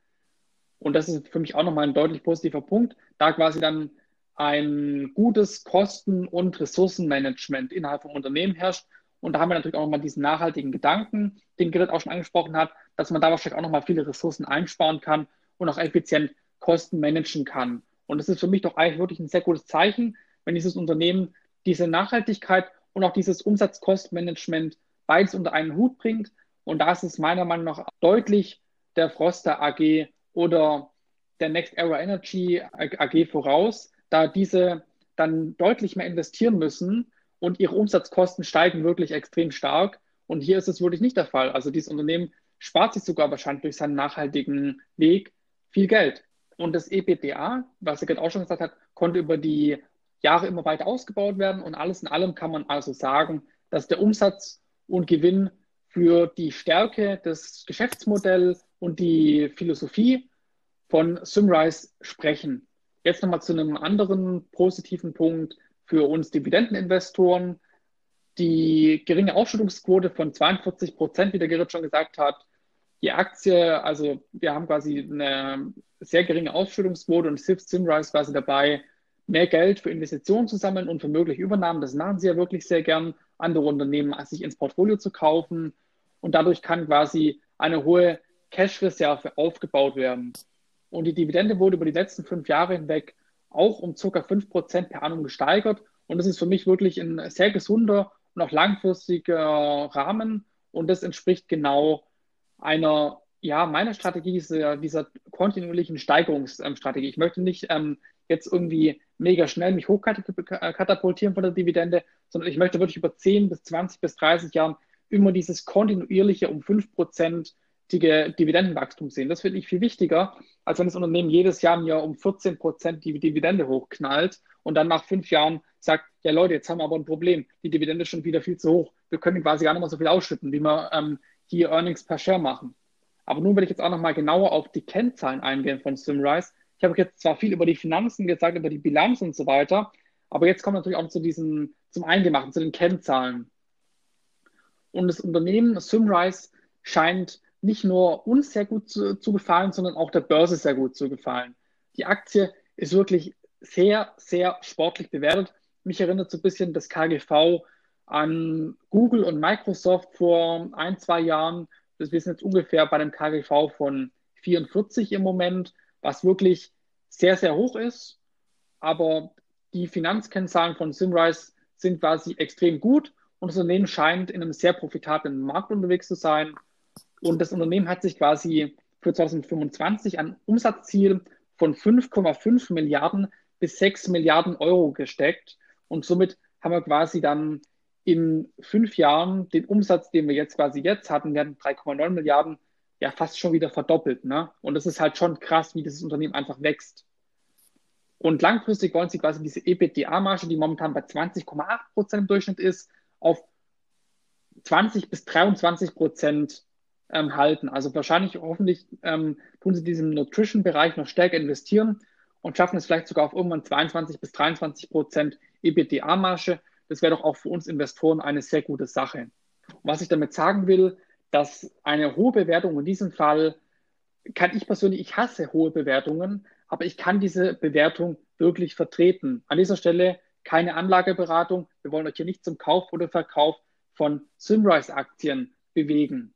Und das ist für mich auch nochmal ein deutlich positiver Punkt, da quasi dann ein gutes Kosten- und Ressourcenmanagement innerhalb vom Unternehmen herrscht, und da haben wir natürlich auch nochmal diesen nachhaltigen Gedanken, den Gerrit auch schon angesprochen hat, dass man da wahrscheinlich auch nochmal viele Ressourcen einsparen kann und auch effizient Kosten managen kann. Und das ist für mich doch eigentlich wirklich ein sehr gutes Zeichen, wenn dieses Unternehmen diese Nachhaltigkeit und auch dieses Umsatzkostenmanagement beides unter einen Hut bringt. Und da ist es meiner Meinung nach deutlich der Froster AG oder der Next Era Energy AG voraus, da diese dann deutlich mehr investieren müssen und ihre Umsatzkosten steigen wirklich extrem stark. Und hier ist es wirklich nicht der Fall. Also dieses Unternehmen spart sich sogar wahrscheinlich durch seinen nachhaltigen Weg viel Geld. Und das EBDA, was er gerade auch schon gesagt hat, konnte über die Jahre immer weiter ausgebaut werden. Und alles in allem kann man also sagen, dass der Umsatz und Gewinn für die Stärke des Geschäftsmodells und die Philosophie von Simrise sprechen. Jetzt nochmal zu einem anderen positiven Punkt für uns Dividendeninvestoren. Die geringe Ausschüttungsquote von 42 Prozent, wie der Gerrit schon gesagt hat. Die Aktie, also wir haben quasi eine sehr geringe Ausschüttungsquote und hilft Simrise quasi dabei, mehr Geld für Investitionen zu sammeln und für mögliche Übernahmen. Das machen sie ja wirklich sehr gern, andere Unternehmen sich ins Portfolio zu kaufen. Und dadurch kann quasi eine hohe Cash-Reserve aufgebaut werden. Und die Dividende wurde über die letzten fünf Jahre hinweg auch um ca. 5% per annum gesteigert. Und das ist für mich wirklich ein sehr gesunder und auch langfristiger Rahmen. Und das entspricht genau einer Ja, meine Strategie äh, dieser kontinuierlichen Steigerungsstrategie. Ich möchte nicht ähm, jetzt irgendwie mega schnell mich hochkatapultieren von der Dividende, sondern ich möchte wirklich über 10 bis 20 bis 30 Jahren immer dieses kontinuierliche um 5%ige Dividendenwachstum sehen. Das finde ich viel wichtiger, als wenn das Unternehmen jedes Jahr mir um 14% die Dividende hochknallt und dann nach fünf Jahren sagt, ja Leute, jetzt haben wir aber ein Problem, die Dividende ist schon wieder viel zu hoch. Wir können quasi gar nicht mehr so viel ausschütten, wie wir ähm, hier Earnings per Share machen. Aber nun will ich jetzt auch nochmal genauer auf die Kennzahlen eingehen von Simrise. Ich habe jetzt zwar viel über die Finanzen gesagt, über die Bilanz und so weiter, aber jetzt kommt natürlich auch zu diesen, zum Eingemachten, zu den Kennzahlen. Und das Unternehmen Simrise scheint nicht nur uns sehr gut zu, zu gefallen, sondern auch der Börse sehr gut zu gefallen. Die Aktie ist wirklich sehr, sehr sportlich bewertet. Mich erinnert so ein bisschen das KGV an Google und Microsoft vor ein, zwei Jahren. Wir sind jetzt ungefähr bei einem KGV von 44 im Moment, was wirklich sehr, sehr hoch ist. Aber die Finanzkennzahlen von Simrise sind quasi extrem gut und das Unternehmen scheint in einem sehr profitablen Markt unterwegs zu sein. Und das Unternehmen hat sich quasi für 2025 ein Umsatzziel von 5,5 Milliarden bis 6 Milliarden Euro gesteckt. Und somit haben wir quasi dann in fünf Jahren den Umsatz, den wir jetzt quasi jetzt hatten, wir hatten 3,9 Milliarden, ja fast schon wieder verdoppelt. Ne? Und das ist halt schon krass, wie dieses Unternehmen einfach wächst. Und langfristig wollen sie quasi diese EBITDA-Marge, die momentan bei 20,8 Prozent im Durchschnitt ist, auf 20 bis 23 Prozent ähm, halten. Also wahrscheinlich, hoffentlich ähm, tun sie diesen Nutrition-Bereich noch stärker investieren und schaffen es vielleicht sogar auf irgendwann 22 bis 23 Prozent EBITDA-Marge. Das wäre doch auch für uns Investoren eine sehr gute Sache. Und was ich damit sagen will, dass eine hohe Bewertung in diesem Fall kann ich persönlich, ich hasse hohe Bewertungen, aber ich kann diese Bewertung wirklich vertreten. An dieser Stelle keine Anlageberatung. Wir wollen euch hier nicht zum Kauf oder Verkauf von Simrise-Aktien bewegen.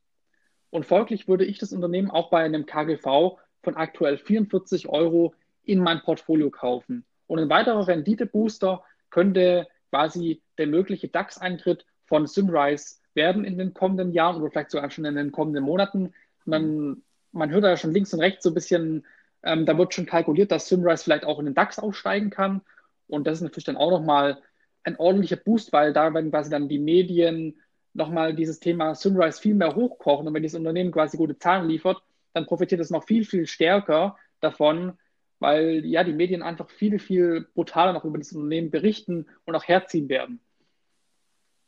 Und folglich würde ich das Unternehmen auch bei einem KGV von aktuell 44 Euro in mein Portfolio kaufen. Und ein weiterer Renditebooster könnte quasi der mögliche DAX-Eintritt von Simrise werden in den kommenden Jahren oder vielleicht sogar schon in den kommenden Monaten. Man, man hört da schon links und rechts so ein bisschen, ähm, da wird schon kalkuliert, dass Simrise vielleicht auch in den DAX aufsteigen kann. Und das ist natürlich dann auch nochmal ein ordentlicher Boost, weil da werden quasi dann die Medien nochmal dieses Thema Sunrise viel mehr hochkochen. Und wenn dieses Unternehmen quasi gute Zahlen liefert, dann profitiert es noch viel, viel stärker davon, weil ja die Medien einfach viel, viel brutaler noch über das Unternehmen berichten und auch herziehen werden.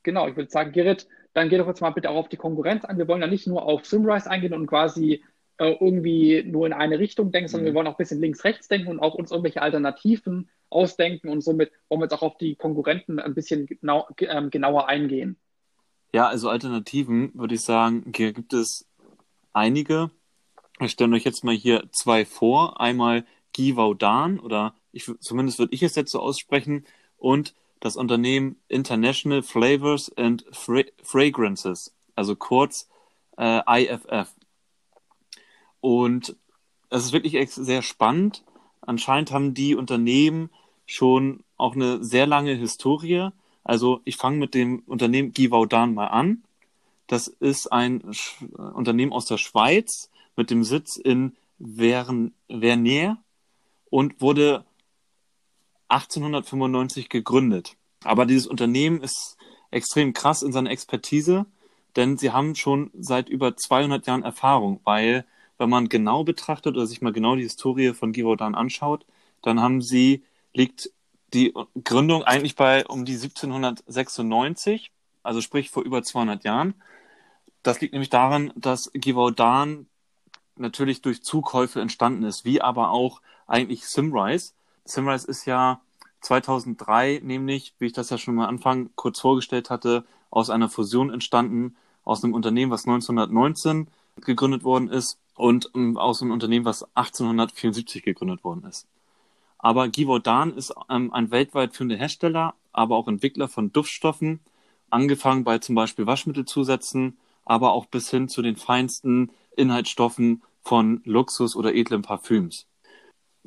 Genau, ich würde sagen, Gerrit, dann geh doch jetzt mal bitte auch auf die Konkurrenz an. Wir wollen ja nicht nur auf Simrise eingehen und quasi äh, irgendwie nur in eine Richtung denken, sondern mhm. wir wollen auch ein bisschen links-rechts denken und auch uns irgendwelche Alternativen ausdenken und somit wollen wir jetzt auch auf die Konkurrenten ein bisschen genau, äh, genauer eingehen. Ja, also Alternativen würde ich sagen, hier gibt es einige. Wir stellen euch jetzt mal hier zwei vor. Einmal Givaudan oder ich, zumindest würde ich es jetzt so aussprechen und das Unternehmen International Flavors and Fra Fragrances, also kurz äh, IFF. Und es ist wirklich sehr spannend. Anscheinend haben die Unternehmen schon auch eine sehr lange Historie. Also ich fange mit dem Unternehmen Givaudan mal an. Das ist ein Sch Unternehmen aus der Schweiz mit dem Sitz in Vern Vernier und wurde 1895 gegründet. Aber dieses Unternehmen ist extrem krass in seiner Expertise, denn sie haben schon seit über 200 Jahren Erfahrung, weil wenn man genau betrachtet oder sich mal genau die Historie von Givaudan anschaut, dann haben sie, liegt die Gründung eigentlich bei um die 1796, also sprich vor über 200 Jahren. Das liegt nämlich daran, dass Givaudan natürlich durch Zukäufe entstanden ist, wie aber auch eigentlich Simrise. Simrise ist ja 2003 nämlich, wie ich das ja schon mal Anfang kurz vorgestellt hatte, aus einer Fusion entstanden, aus einem Unternehmen, was 1919 gegründet worden ist und ähm, aus einem Unternehmen, was 1874 gegründet worden ist. Aber Givaudan ist ähm, ein weltweit führender Hersteller, aber auch Entwickler von Duftstoffen, angefangen bei zum Beispiel Waschmittelzusätzen, aber auch bis hin zu den feinsten Inhaltsstoffen von Luxus- oder edlen Parfüms.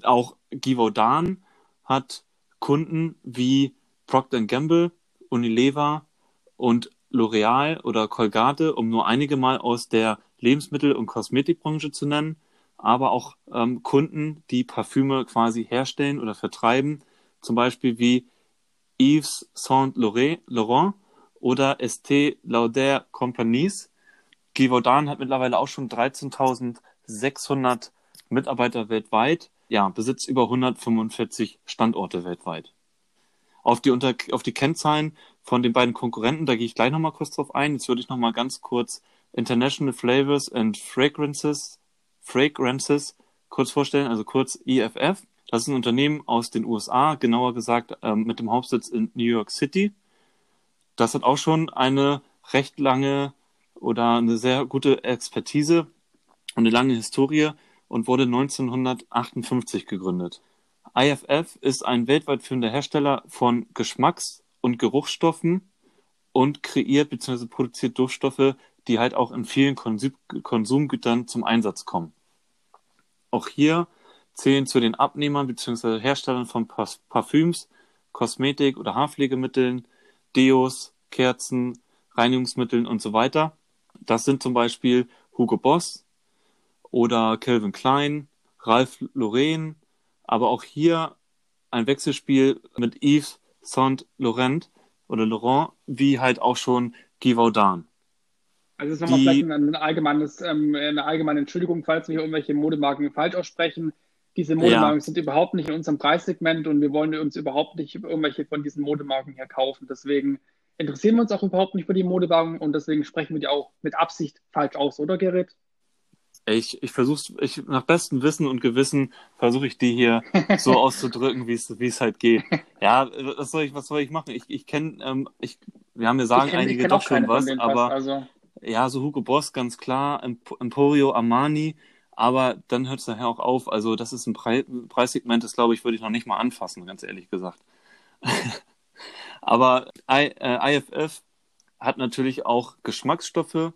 Auch Givaudan hat Kunden wie Procter Gamble, Unilever und L'Oreal oder Colgate, um nur einige mal aus der Lebensmittel- und Kosmetikbranche zu nennen, aber auch ähm, Kunden, die Parfüme quasi herstellen oder vertreiben, zum Beispiel wie Yves Saint Laurent oder Estée Lauder Companies. Givaudan hat mittlerweile auch schon 13.600 Mitarbeiter weltweit, ja, besitzt über 145 Standorte weltweit. Auf die, unter, auf die Kennzahlen von den beiden Konkurrenten, da gehe ich gleich nochmal kurz drauf ein. Jetzt würde ich nochmal ganz kurz International Flavors and Fragrances, Fragrances kurz vorstellen, also kurz IFF. Das ist ein Unternehmen aus den USA, genauer gesagt ähm, mit dem Hauptsitz in New York City. Das hat auch schon eine recht lange oder eine sehr gute Expertise und eine lange Historie und wurde 1958 gegründet. IFF ist ein weltweit führender Hersteller von Geschmacks- und Geruchsstoffen und kreiert bzw. produziert Duftstoffe, die halt auch in vielen Konsum Konsumgütern zum Einsatz kommen. Auch hier zählen zu den Abnehmern bzw. Herstellern von Parfüms, Kosmetik oder Haarpflegemitteln, Deos, Kerzen, Reinigungsmitteln und so weiter. Das sind zum Beispiel Hugo Boss oder Calvin Klein, Ralph Lauren, aber auch hier ein Wechselspiel mit Yves Saint Laurent oder Laurent, wie halt auch schon Guy Vaudan. Also das ist nochmal vielleicht ein allgemeines, ähm, eine allgemeine Entschuldigung, falls wir irgendwelche Modemarken falsch aussprechen. Diese Modemarken ja. sind überhaupt nicht in unserem Preissegment und wir wollen uns überhaupt nicht irgendwelche von diesen Modemarken hier kaufen. Deswegen interessieren wir uns auch überhaupt nicht für die Modemarken und deswegen sprechen wir die auch mit Absicht falsch aus, oder Gerrit? Ich, ich versuche ich, nach bestem Wissen und Gewissen versuche ich die hier so auszudrücken, wie es, wie es halt geht. Ja, was soll ich, was soll ich machen? Ich, ich kenne, ähm, ich, wir haben ja sagen kenn, einige doch schon was, aber also. ja, so Hugo Boss ganz klar, Emporio Armani, aber dann hört es daher auch auf. Also das ist ein Pre Preissegment, das glaube ich, würde ich noch nicht mal anfassen, ganz ehrlich gesagt. aber I, äh, IFF hat natürlich auch Geschmacksstoffe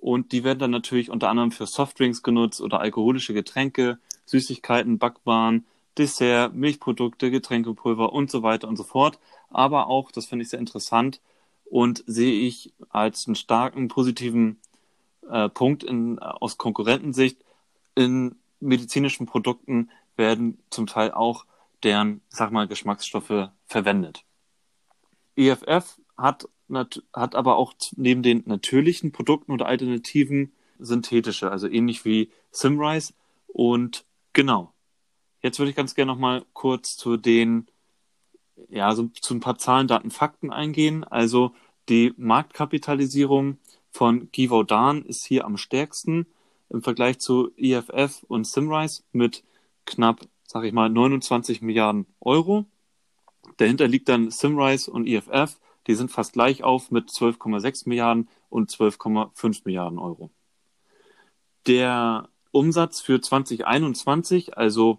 und die werden dann natürlich unter anderem für Softdrinks genutzt oder alkoholische Getränke, Süßigkeiten, Backwaren, Dessert, Milchprodukte, Getränkepulver und so weiter und so fort. Aber auch, das finde ich sehr interessant und sehe ich als einen starken positiven äh, Punkt in, aus Konkurrentensicht, in medizinischen Produkten werden zum Teil auch deren, sag mal, Geschmacksstoffe verwendet. EFF hat hat aber auch neben den natürlichen Produkten oder Alternativen synthetische, also ähnlich wie Simrise. Und genau. Jetzt würde ich ganz gerne noch mal kurz zu den, ja, so zu ein paar Zahlen, Daten, Fakten eingehen. Also die Marktkapitalisierung von Givaudan ist hier am stärksten im Vergleich zu EFF und Simrise mit knapp, sag ich mal, 29 Milliarden Euro. Dahinter liegt dann Simrise und EFF die sind fast gleich auf mit 12,6 Milliarden und 12,5 Milliarden Euro. Der Umsatz für 2021, also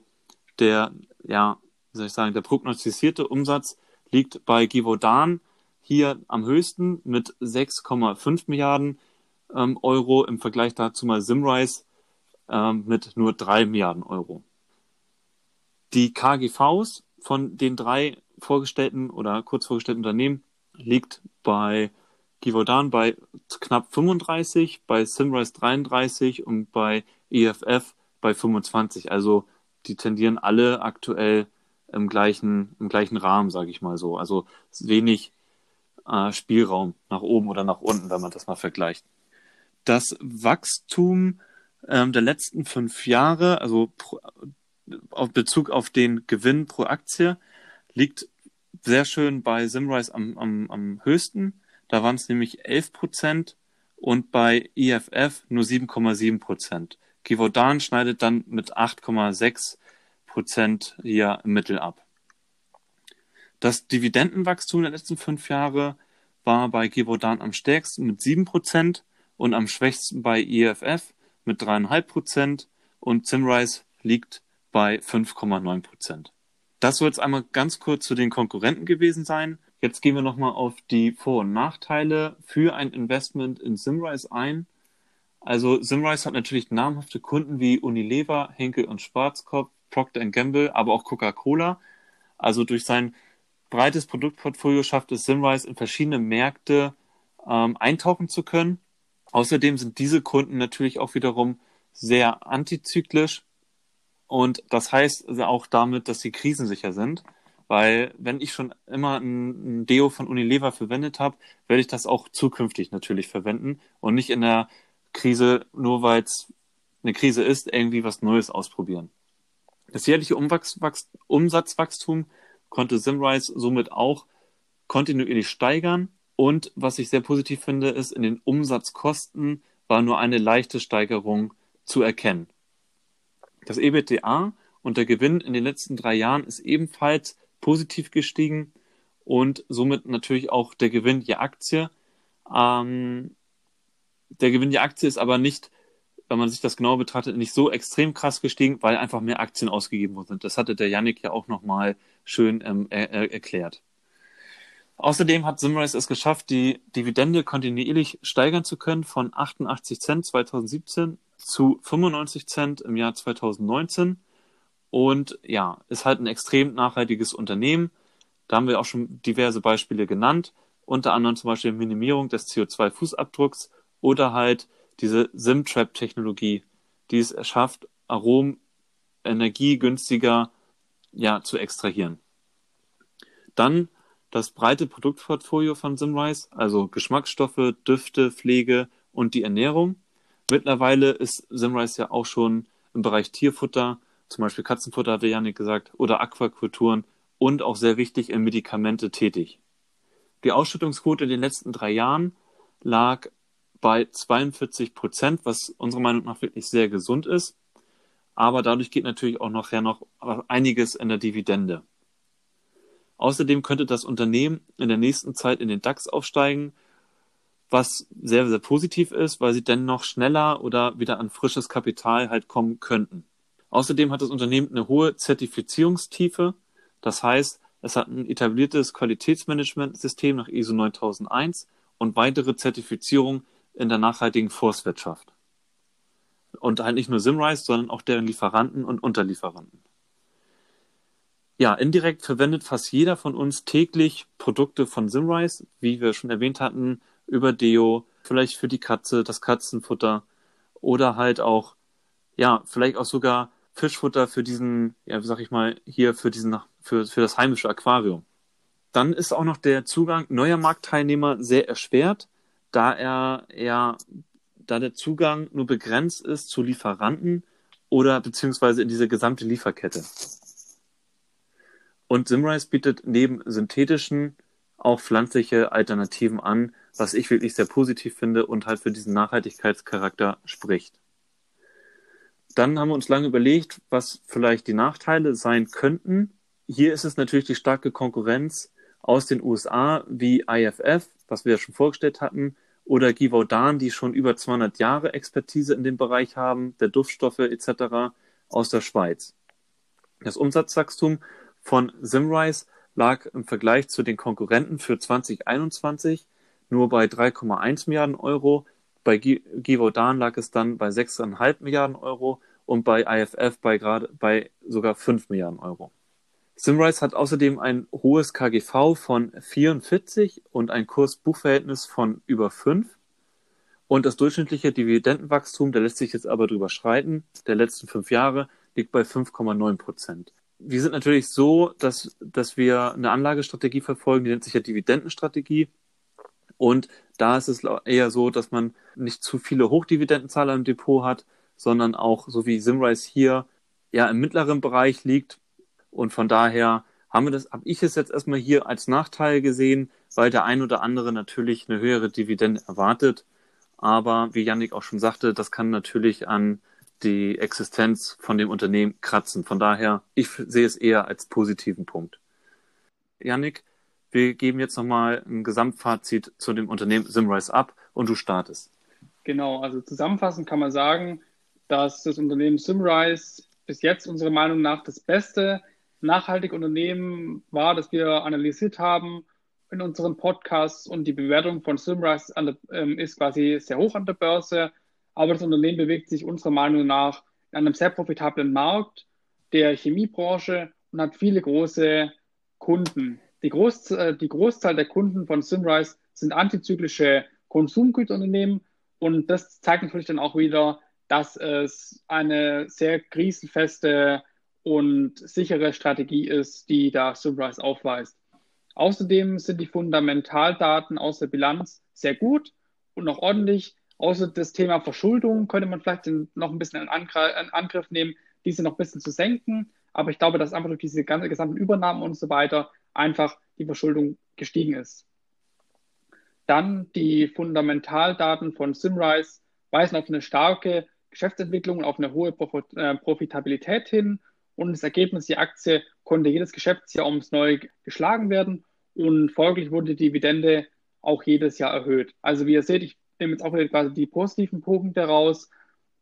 der, ja, wie soll ich sagen, der prognostizierte Umsatz liegt bei Givaudan hier am höchsten mit 6,5 Milliarden ähm, Euro im Vergleich dazu mal Simrise ähm, mit nur 3 Milliarden Euro. Die KGVs von den drei vorgestellten oder kurz vorgestellten Unternehmen liegt bei Givaudan bei knapp 35, bei Simrise 33 und bei EFF bei 25. Also die tendieren alle aktuell im gleichen, im gleichen Rahmen, sage ich mal so. Also wenig äh, Spielraum nach oben oder nach unten, wenn man das mal vergleicht. Das Wachstum ähm, der letzten fünf Jahre, also pro, auf Bezug auf den Gewinn pro Aktie, liegt sehr schön bei Simrise am, am, am höchsten. Da waren es nämlich 11 Prozent und bei EFF nur 7,7 Prozent. Givaudan schneidet dann mit 8,6 Prozent hier im Mittel ab. Das Dividendenwachstum der letzten fünf Jahre war bei Givaudan am stärksten mit 7 Prozent und am schwächsten bei EFF mit 3,5 Prozent und Simrise liegt bei 5,9 Prozent. Das soll jetzt einmal ganz kurz zu den Konkurrenten gewesen sein. Jetzt gehen wir nochmal auf die Vor- und Nachteile für ein Investment in Simrise ein. Also Simrise hat natürlich namhafte Kunden wie Unilever, Henkel und Schwarzkopf, Procter Gamble, aber auch Coca-Cola. Also durch sein breites Produktportfolio schafft es Simrise in verschiedene Märkte ähm, eintauchen zu können. Außerdem sind diese Kunden natürlich auch wiederum sehr antizyklisch und das heißt auch damit, dass sie krisensicher sind. Weil wenn ich schon immer ein Deo von Unilever verwendet habe, werde ich das auch zukünftig natürlich verwenden und nicht in der Krise, nur weil es eine Krise ist, irgendwie was Neues ausprobieren. Das jährliche Umsatzwachstum konnte Simrise somit auch kontinuierlich steigern. Und was ich sehr positiv finde, ist, in den Umsatzkosten war nur eine leichte Steigerung zu erkennen. Das EBITDA und der Gewinn in den letzten drei Jahren ist ebenfalls positiv gestiegen und somit natürlich auch der Gewinn je Aktie. Ähm, der Gewinn je Aktie ist aber nicht, wenn man sich das genau betrachtet, nicht so extrem krass gestiegen, weil einfach mehr Aktien ausgegeben worden sind. Das hatte der Yannick ja auch nochmal schön ähm, er, er, erklärt. Außerdem hat Simrise es geschafft, die Dividende kontinuierlich steigern zu können von 88 Cent 2017 zu 95 Cent im Jahr 2019 und ja, ist halt ein extrem nachhaltiges Unternehmen. Da haben wir auch schon diverse Beispiele genannt, unter anderem zum Beispiel Minimierung des CO2-Fußabdrucks oder halt diese SIM-Trap-Technologie, die es erschafft, Aromen energiegünstiger ja, zu extrahieren. Dann das breite Produktportfolio von Simrise, also Geschmacksstoffe, Düfte, Pflege und die Ernährung. Mittlerweile ist Simrise ja auch schon im Bereich Tierfutter zum Beispiel Katzenfutter, hatte Janik gesagt, oder Aquakulturen und auch sehr wichtig in Medikamente tätig. Die Ausschüttungsquote in den letzten drei Jahren lag bei 42 Prozent, was unserer Meinung nach wirklich sehr gesund ist. Aber dadurch geht natürlich auch nachher noch einiges in der Dividende. Außerdem könnte das Unternehmen in der nächsten Zeit in den DAX aufsteigen, was sehr, sehr positiv ist, weil sie dann noch schneller oder wieder an frisches Kapital halt kommen könnten. Außerdem hat das Unternehmen eine hohe Zertifizierungstiefe. Das heißt, es hat ein etabliertes Qualitätsmanagementsystem nach ISO 9001 und weitere Zertifizierung in der nachhaltigen Forstwirtschaft. Und halt nicht nur Simrise, sondern auch deren Lieferanten und Unterlieferanten. Ja, indirekt verwendet fast jeder von uns täglich Produkte von Simrise, wie wir schon erwähnt hatten, über Deo, vielleicht für die Katze, das Katzenfutter oder halt auch, ja, vielleicht auch sogar Fischfutter für diesen, ja, sag ich mal, hier für diesen, für, für das heimische Aquarium. Dann ist auch noch der Zugang neuer Marktteilnehmer sehr erschwert, da er ja, da der Zugang nur begrenzt ist zu Lieferanten oder beziehungsweise in diese gesamte Lieferkette. Und Simrise bietet neben synthetischen auch pflanzliche Alternativen an, was ich wirklich sehr positiv finde und halt für diesen Nachhaltigkeitscharakter spricht. Dann haben wir uns lange überlegt, was vielleicht die Nachteile sein könnten. Hier ist es natürlich die starke Konkurrenz aus den USA wie IFF, was wir ja schon vorgestellt hatten, oder Givaudan, die schon über 200 Jahre Expertise in dem Bereich haben, der Duftstoffe etc. aus der Schweiz. Das Umsatzwachstum von Simrise lag im Vergleich zu den Konkurrenten für 2021 nur bei 3,1 Milliarden Euro, bei Givaudan lag es dann bei 6,5 Milliarden Euro und bei IFF bei gerade bei sogar 5 Milliarden Euro. Simrise hat außerdem ein hohes KGV von 44 und ein Kurs-Buchverhältnis von über 5. Und das durchschnittliche Dividendenwachstum, da lässt sich jetzt aber drüber schreiten, der letzten fünf Jahre liegt bei 5,9 Prozent. Wir sind natürlich so, dass, dass wir eine Anlagestrategie verfolgen, die nennt sich ja Dividendenstrategie. Und da ist es eher so, dass man nicht zu viele Hochdividendenzahler im Depot hat, sondern auch, so wie Simrise hier, ja im mittleren Bereich liegt. Und von daher haben wir das, habe ich es jetzt erstmal hier als Nachteil gesehen, weil der ein oder andere natürlich eine höhere Dividende erwartet. Aber wie Yannick auch schon sagte, das kann natürlich an die Existenz von dem Unternehmen kratzen. Von daher, ich sehe es eher als positiven Punkt. Yannick, wir geben jetzt nochmal ein Gesamtfazit zu dem Unternehmen Simrise ab und du startest. Genau, also zusammenfassend kann man sagen, dass das Unternehmen Simrise bis jetzt unserer Meinung nach das beste nachhaltige Unternehmen war, das wir analysiert haben in unseren Podcasts und die Bewertung von Simrise der, ähm, ist quasi sehr hoch an der Börse, aber das Unternehmen bewegt sich unserer Meinung nach in einem sehr profitablen Markt der Chemiebranche und hat viele große Kunden. Die, Groß, äh, die Großzahl der Kunden von Simrise sind antizyklische Konsumgüterunternehmen Und das zeigt natürlich dann auch wieder, dass es eine sehr krisenfeste und sichere Strategie ist, die da Sunrise aufweist. Außerdem sind die Fundamentaldaten aus der Bilanz sehr gut und noch ordentlich. Außer das Thema Verschuldung könnte man vielleicht noch ein bisschen in Angriff nehmen, diese noch ein bisschen zu senken. Aber ich glaube, dass einfach durch diese ganze gesamten Übernahmen und so weiter einfach die Verschuldung gestiegen ist. Dann die Fundamentaldaten von Simrise weisen auf eine starke Geschäftsentwicklung, auf eine hohe äh, Profitabilität hin. Und das Ergebnis, die Aktie konnte jedes Geschäftsjahr ums Neue geschlagen werden und folglich wurde die Dividende auch jedes Jahr erhöht. Also wie ihr seht, ich nehme jetzt auch wieder quasi die positiven Punkte raus.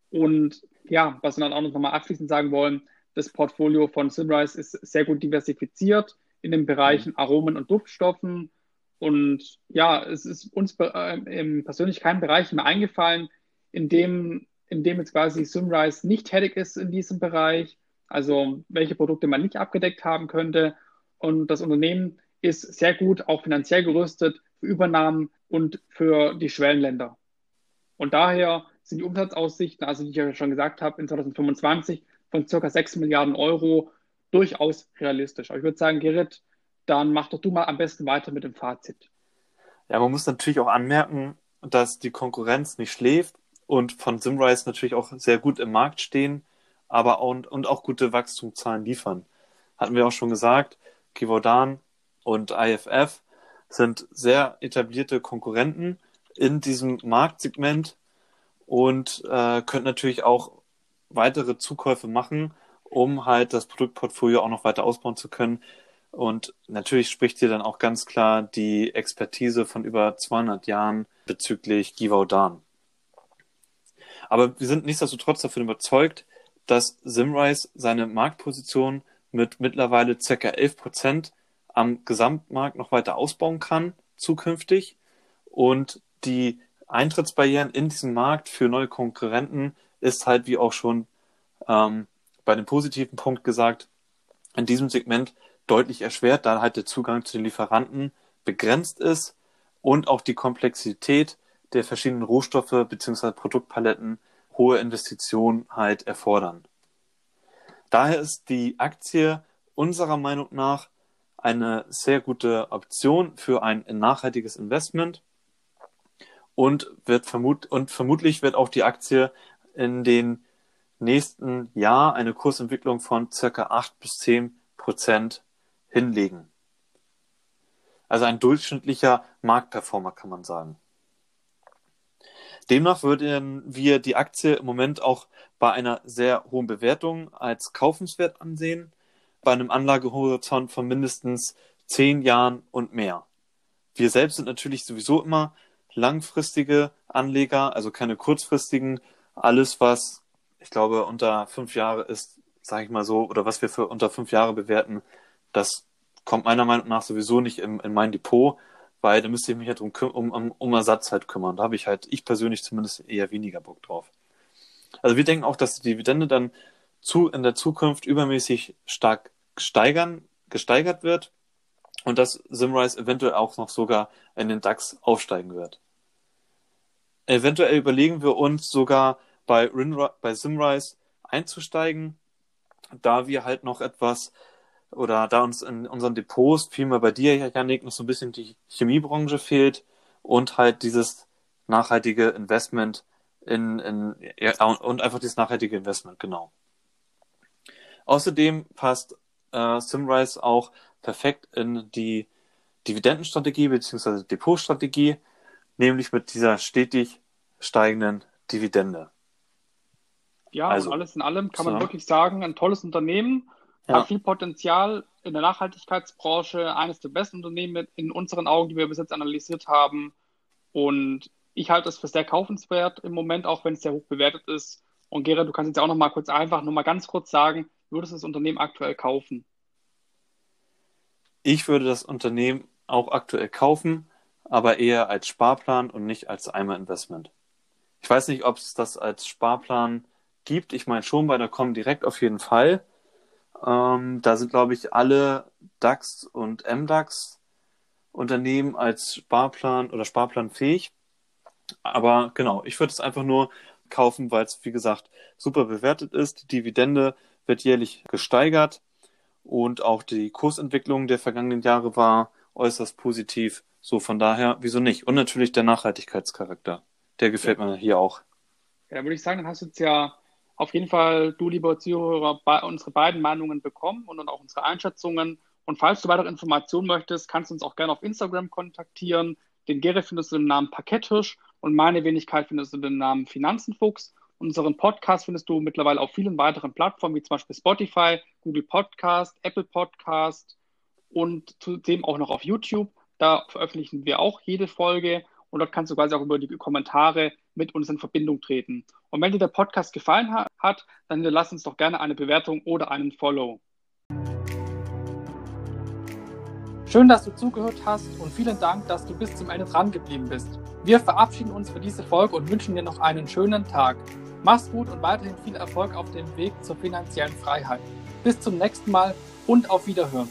Und ja, was wir dann auch noch mal abschließend sagen wollen, das Portfolio von Simrise ist sehr gut diversifiziert in den Bereichen. Aromen und Duftstoffen. Und ja, es ist uns äh, persönlich kein Bereich mehr eingefallen, in dem, in dem jetzt quasi Simrise nicht tätig ist in diesem Bereich, also welche Produkte man nicht abgedeckt haben könnte. Und das Unternehmen ist sehr gut auch finanziell gerüstet für Übernahmen und für die Schwellenländer. Und daher sind die Umsatzaussichten, also die ich ja schon gesagt habe, in 2025 von ca. 6 Milliarden Euro durchaus realistisch. Aber ich würde sagen, Gerrit, dann mach doch du mal am besten weiter mit dem Fazit. Ja, man muss natürlich auch anmerken, dass die Konkurrenz nicht schläft und von Simrise natürlich auch sehr gut im Markt stehen, aber auch, und auch gute Wachstumszahlen liefern. Hatten wir auch schon gesagt, Givaudan und IFF sind sehr etablierte Konkurrenten in diesem Marktsegment und äh, können natürlich auch weitere Zukäufe machen, um halt das Produktportfolio auch noch weiter ausbauen zu können. Und natürlich spricht hier dann auch ganz klar die Expertise von über 200 Jahren bezüglich Givaudan. Aber wir sind nichtsdestotrotz davon überzeugt, dass Simrise seine Marktposition mit mittlerweile ca. 11 Prozent am Gesamtmarkt noch weiter ausbauen kann, zukünftig. Und die Eintrittsbarrieren in diesem Markt für neue Konkurrenten ist halt, wie auch schon ähm, bei dem positiven Punkt gesagt, in diesem Segment deutlich erschwert, da halt der Zugang zu den Lieferanten begrenzt ist und auch die Komplexität der verschiedenen Rohstoffe bzw. Produktpaletten hohe Investitionen halt erfordern. Daher ist die Aktie unserer Meinung nach eine sehr gute Option für ein nachhaltiges Investment und wird vermut und vermutlich wird auch die Aktie in den nächsten Jahr eine Kursentwicklung von circa 8 bis 10 Prozent hinlegen. Also ein durchschnittlicher Marktperformer kann man sagen. Demnach würden wir die Aktie im Moment auch bei einer sehr hohen Bewertung als kaufenswert ansehen bei einem Anlagehorizont von mindestens zehn Jahren und mehr. Wir selbst sind natürlich sowieso immer langfristige Anleger, also keine kurzfristigen. Alles, was ich glaube unter fünf Jahre ist, sage ich mal so, oder was wir für unter fünf Jahre bewerten, das kommt meiner Meinung nach sowieso nicht in, in mein Depot, weil da müsste ich mich halt um, um, um, Ersatz halt kümmern. Da habe ich halt, ich persönlich zumindest eher weniger Bock drauf. Also wir denken auch, dass die Dividende dann zu, in der Zukunft übermäßig stark steigern, gesteigert wird und dass Simrise eventuell auch noch sogar in den DAX aufsteigen wird. Eventuell überlegen wir uns sogar bei, Rinra, bei Simrise einzusteigen, da wir halt noch etwas oder da uns in unseren Depots, vielmehr bei dir, Janik, noch so ein bisschen die Chemiebranche fehlt und halt dieses nachhaltige Investment in, in ja, und einfach dieses nachhaltige Investment, genau. Außerdem passt äh, Simrise auch perfekt in die Dividendenstrategie bzw. Depotstrategie, nämlich mit dieser stetig steigenden Dividende. Ja, also, und alles in allem kann man wirklich sagen, ein tolles Unternehmen, ja. hat viel Potenzial in der Nachhaltigkeitsbranche, eines der besten Unternehmen in unseren Augen, die wir bis jetzt analysiert haben. Und ich halte es für sehr kaufenswert im Moment, auch wenn es sehr hoch bewertet ist. Und Gerard, du kannst jetzt auch noch mal kurz einfach, noch mal ganz kurz sagen, würdest du das Unternehmen aktuell kaufen? Ich würde das Unternehmen auch aktuell kaufen, aber eher als Sparplan und nicht als Eimer-Investment. Ich weiß nicht, ob es das als Sparplan gibt. Ich meine schon bei der Comdirect auf jeden Fall. Ähm, da sind, glaube ich, alle DAX und MDAX Unternehmen als Sparplan oder Sparplan fähig. Aber genau, ich würde es einfach nur kaufen, weil es, wie gesagt, super bewertet ist. Die Dividende wird jährlich gesteigert und auch die Kursentwicklung der vergangenen Jahre war äußerst positiv. So von daher, wieso nicht? Und natürlich der Nachhaltigkeitscharakter. Der gefällt ja. mir hier auch. Ja, da würde ich sagen, dann hast du jetzt ja auf jeden Fall, du, lieber Zuhörer, unsere beiden Meinungen bekommen und dann auch unsere Einschätzungen. Und falls du weitere Informationen möchtest, kannst du uns auch gerne auf Instagram kontaktieren. Den Gerrit findest du im Namen Parkettisch und meine Wenigkeit findest du den Namen Finanzenfuchs. Unseren Podcast findest du mittlerweile auf vielen weiteren Plattformen, wie zum Beispiel Spotify, Google Podcast, Apple Podcast und zudem auch noch auf YouTube. Da veröffentlichen wir auch jede Folge und dort kannst du quasi auch über die Kommentare mit uns in Verbindung treten. Und wenn dir der Podcast gefallen hat, dann lass uns doch gerne eine Bewertung oder einen Follow. Schön, dass du zugehört hast und vielen Dank, dass du bis zum Ende dran geblieben bist. Wir verabschieden uns für diese Folge und wünschen dir noch einen schönen Tag. Mach's gut und weiterhin viel Erfolg auf dem Weg zur finanziellen Freiheit. Bis zum nächsten Mal und auf Wiederhören.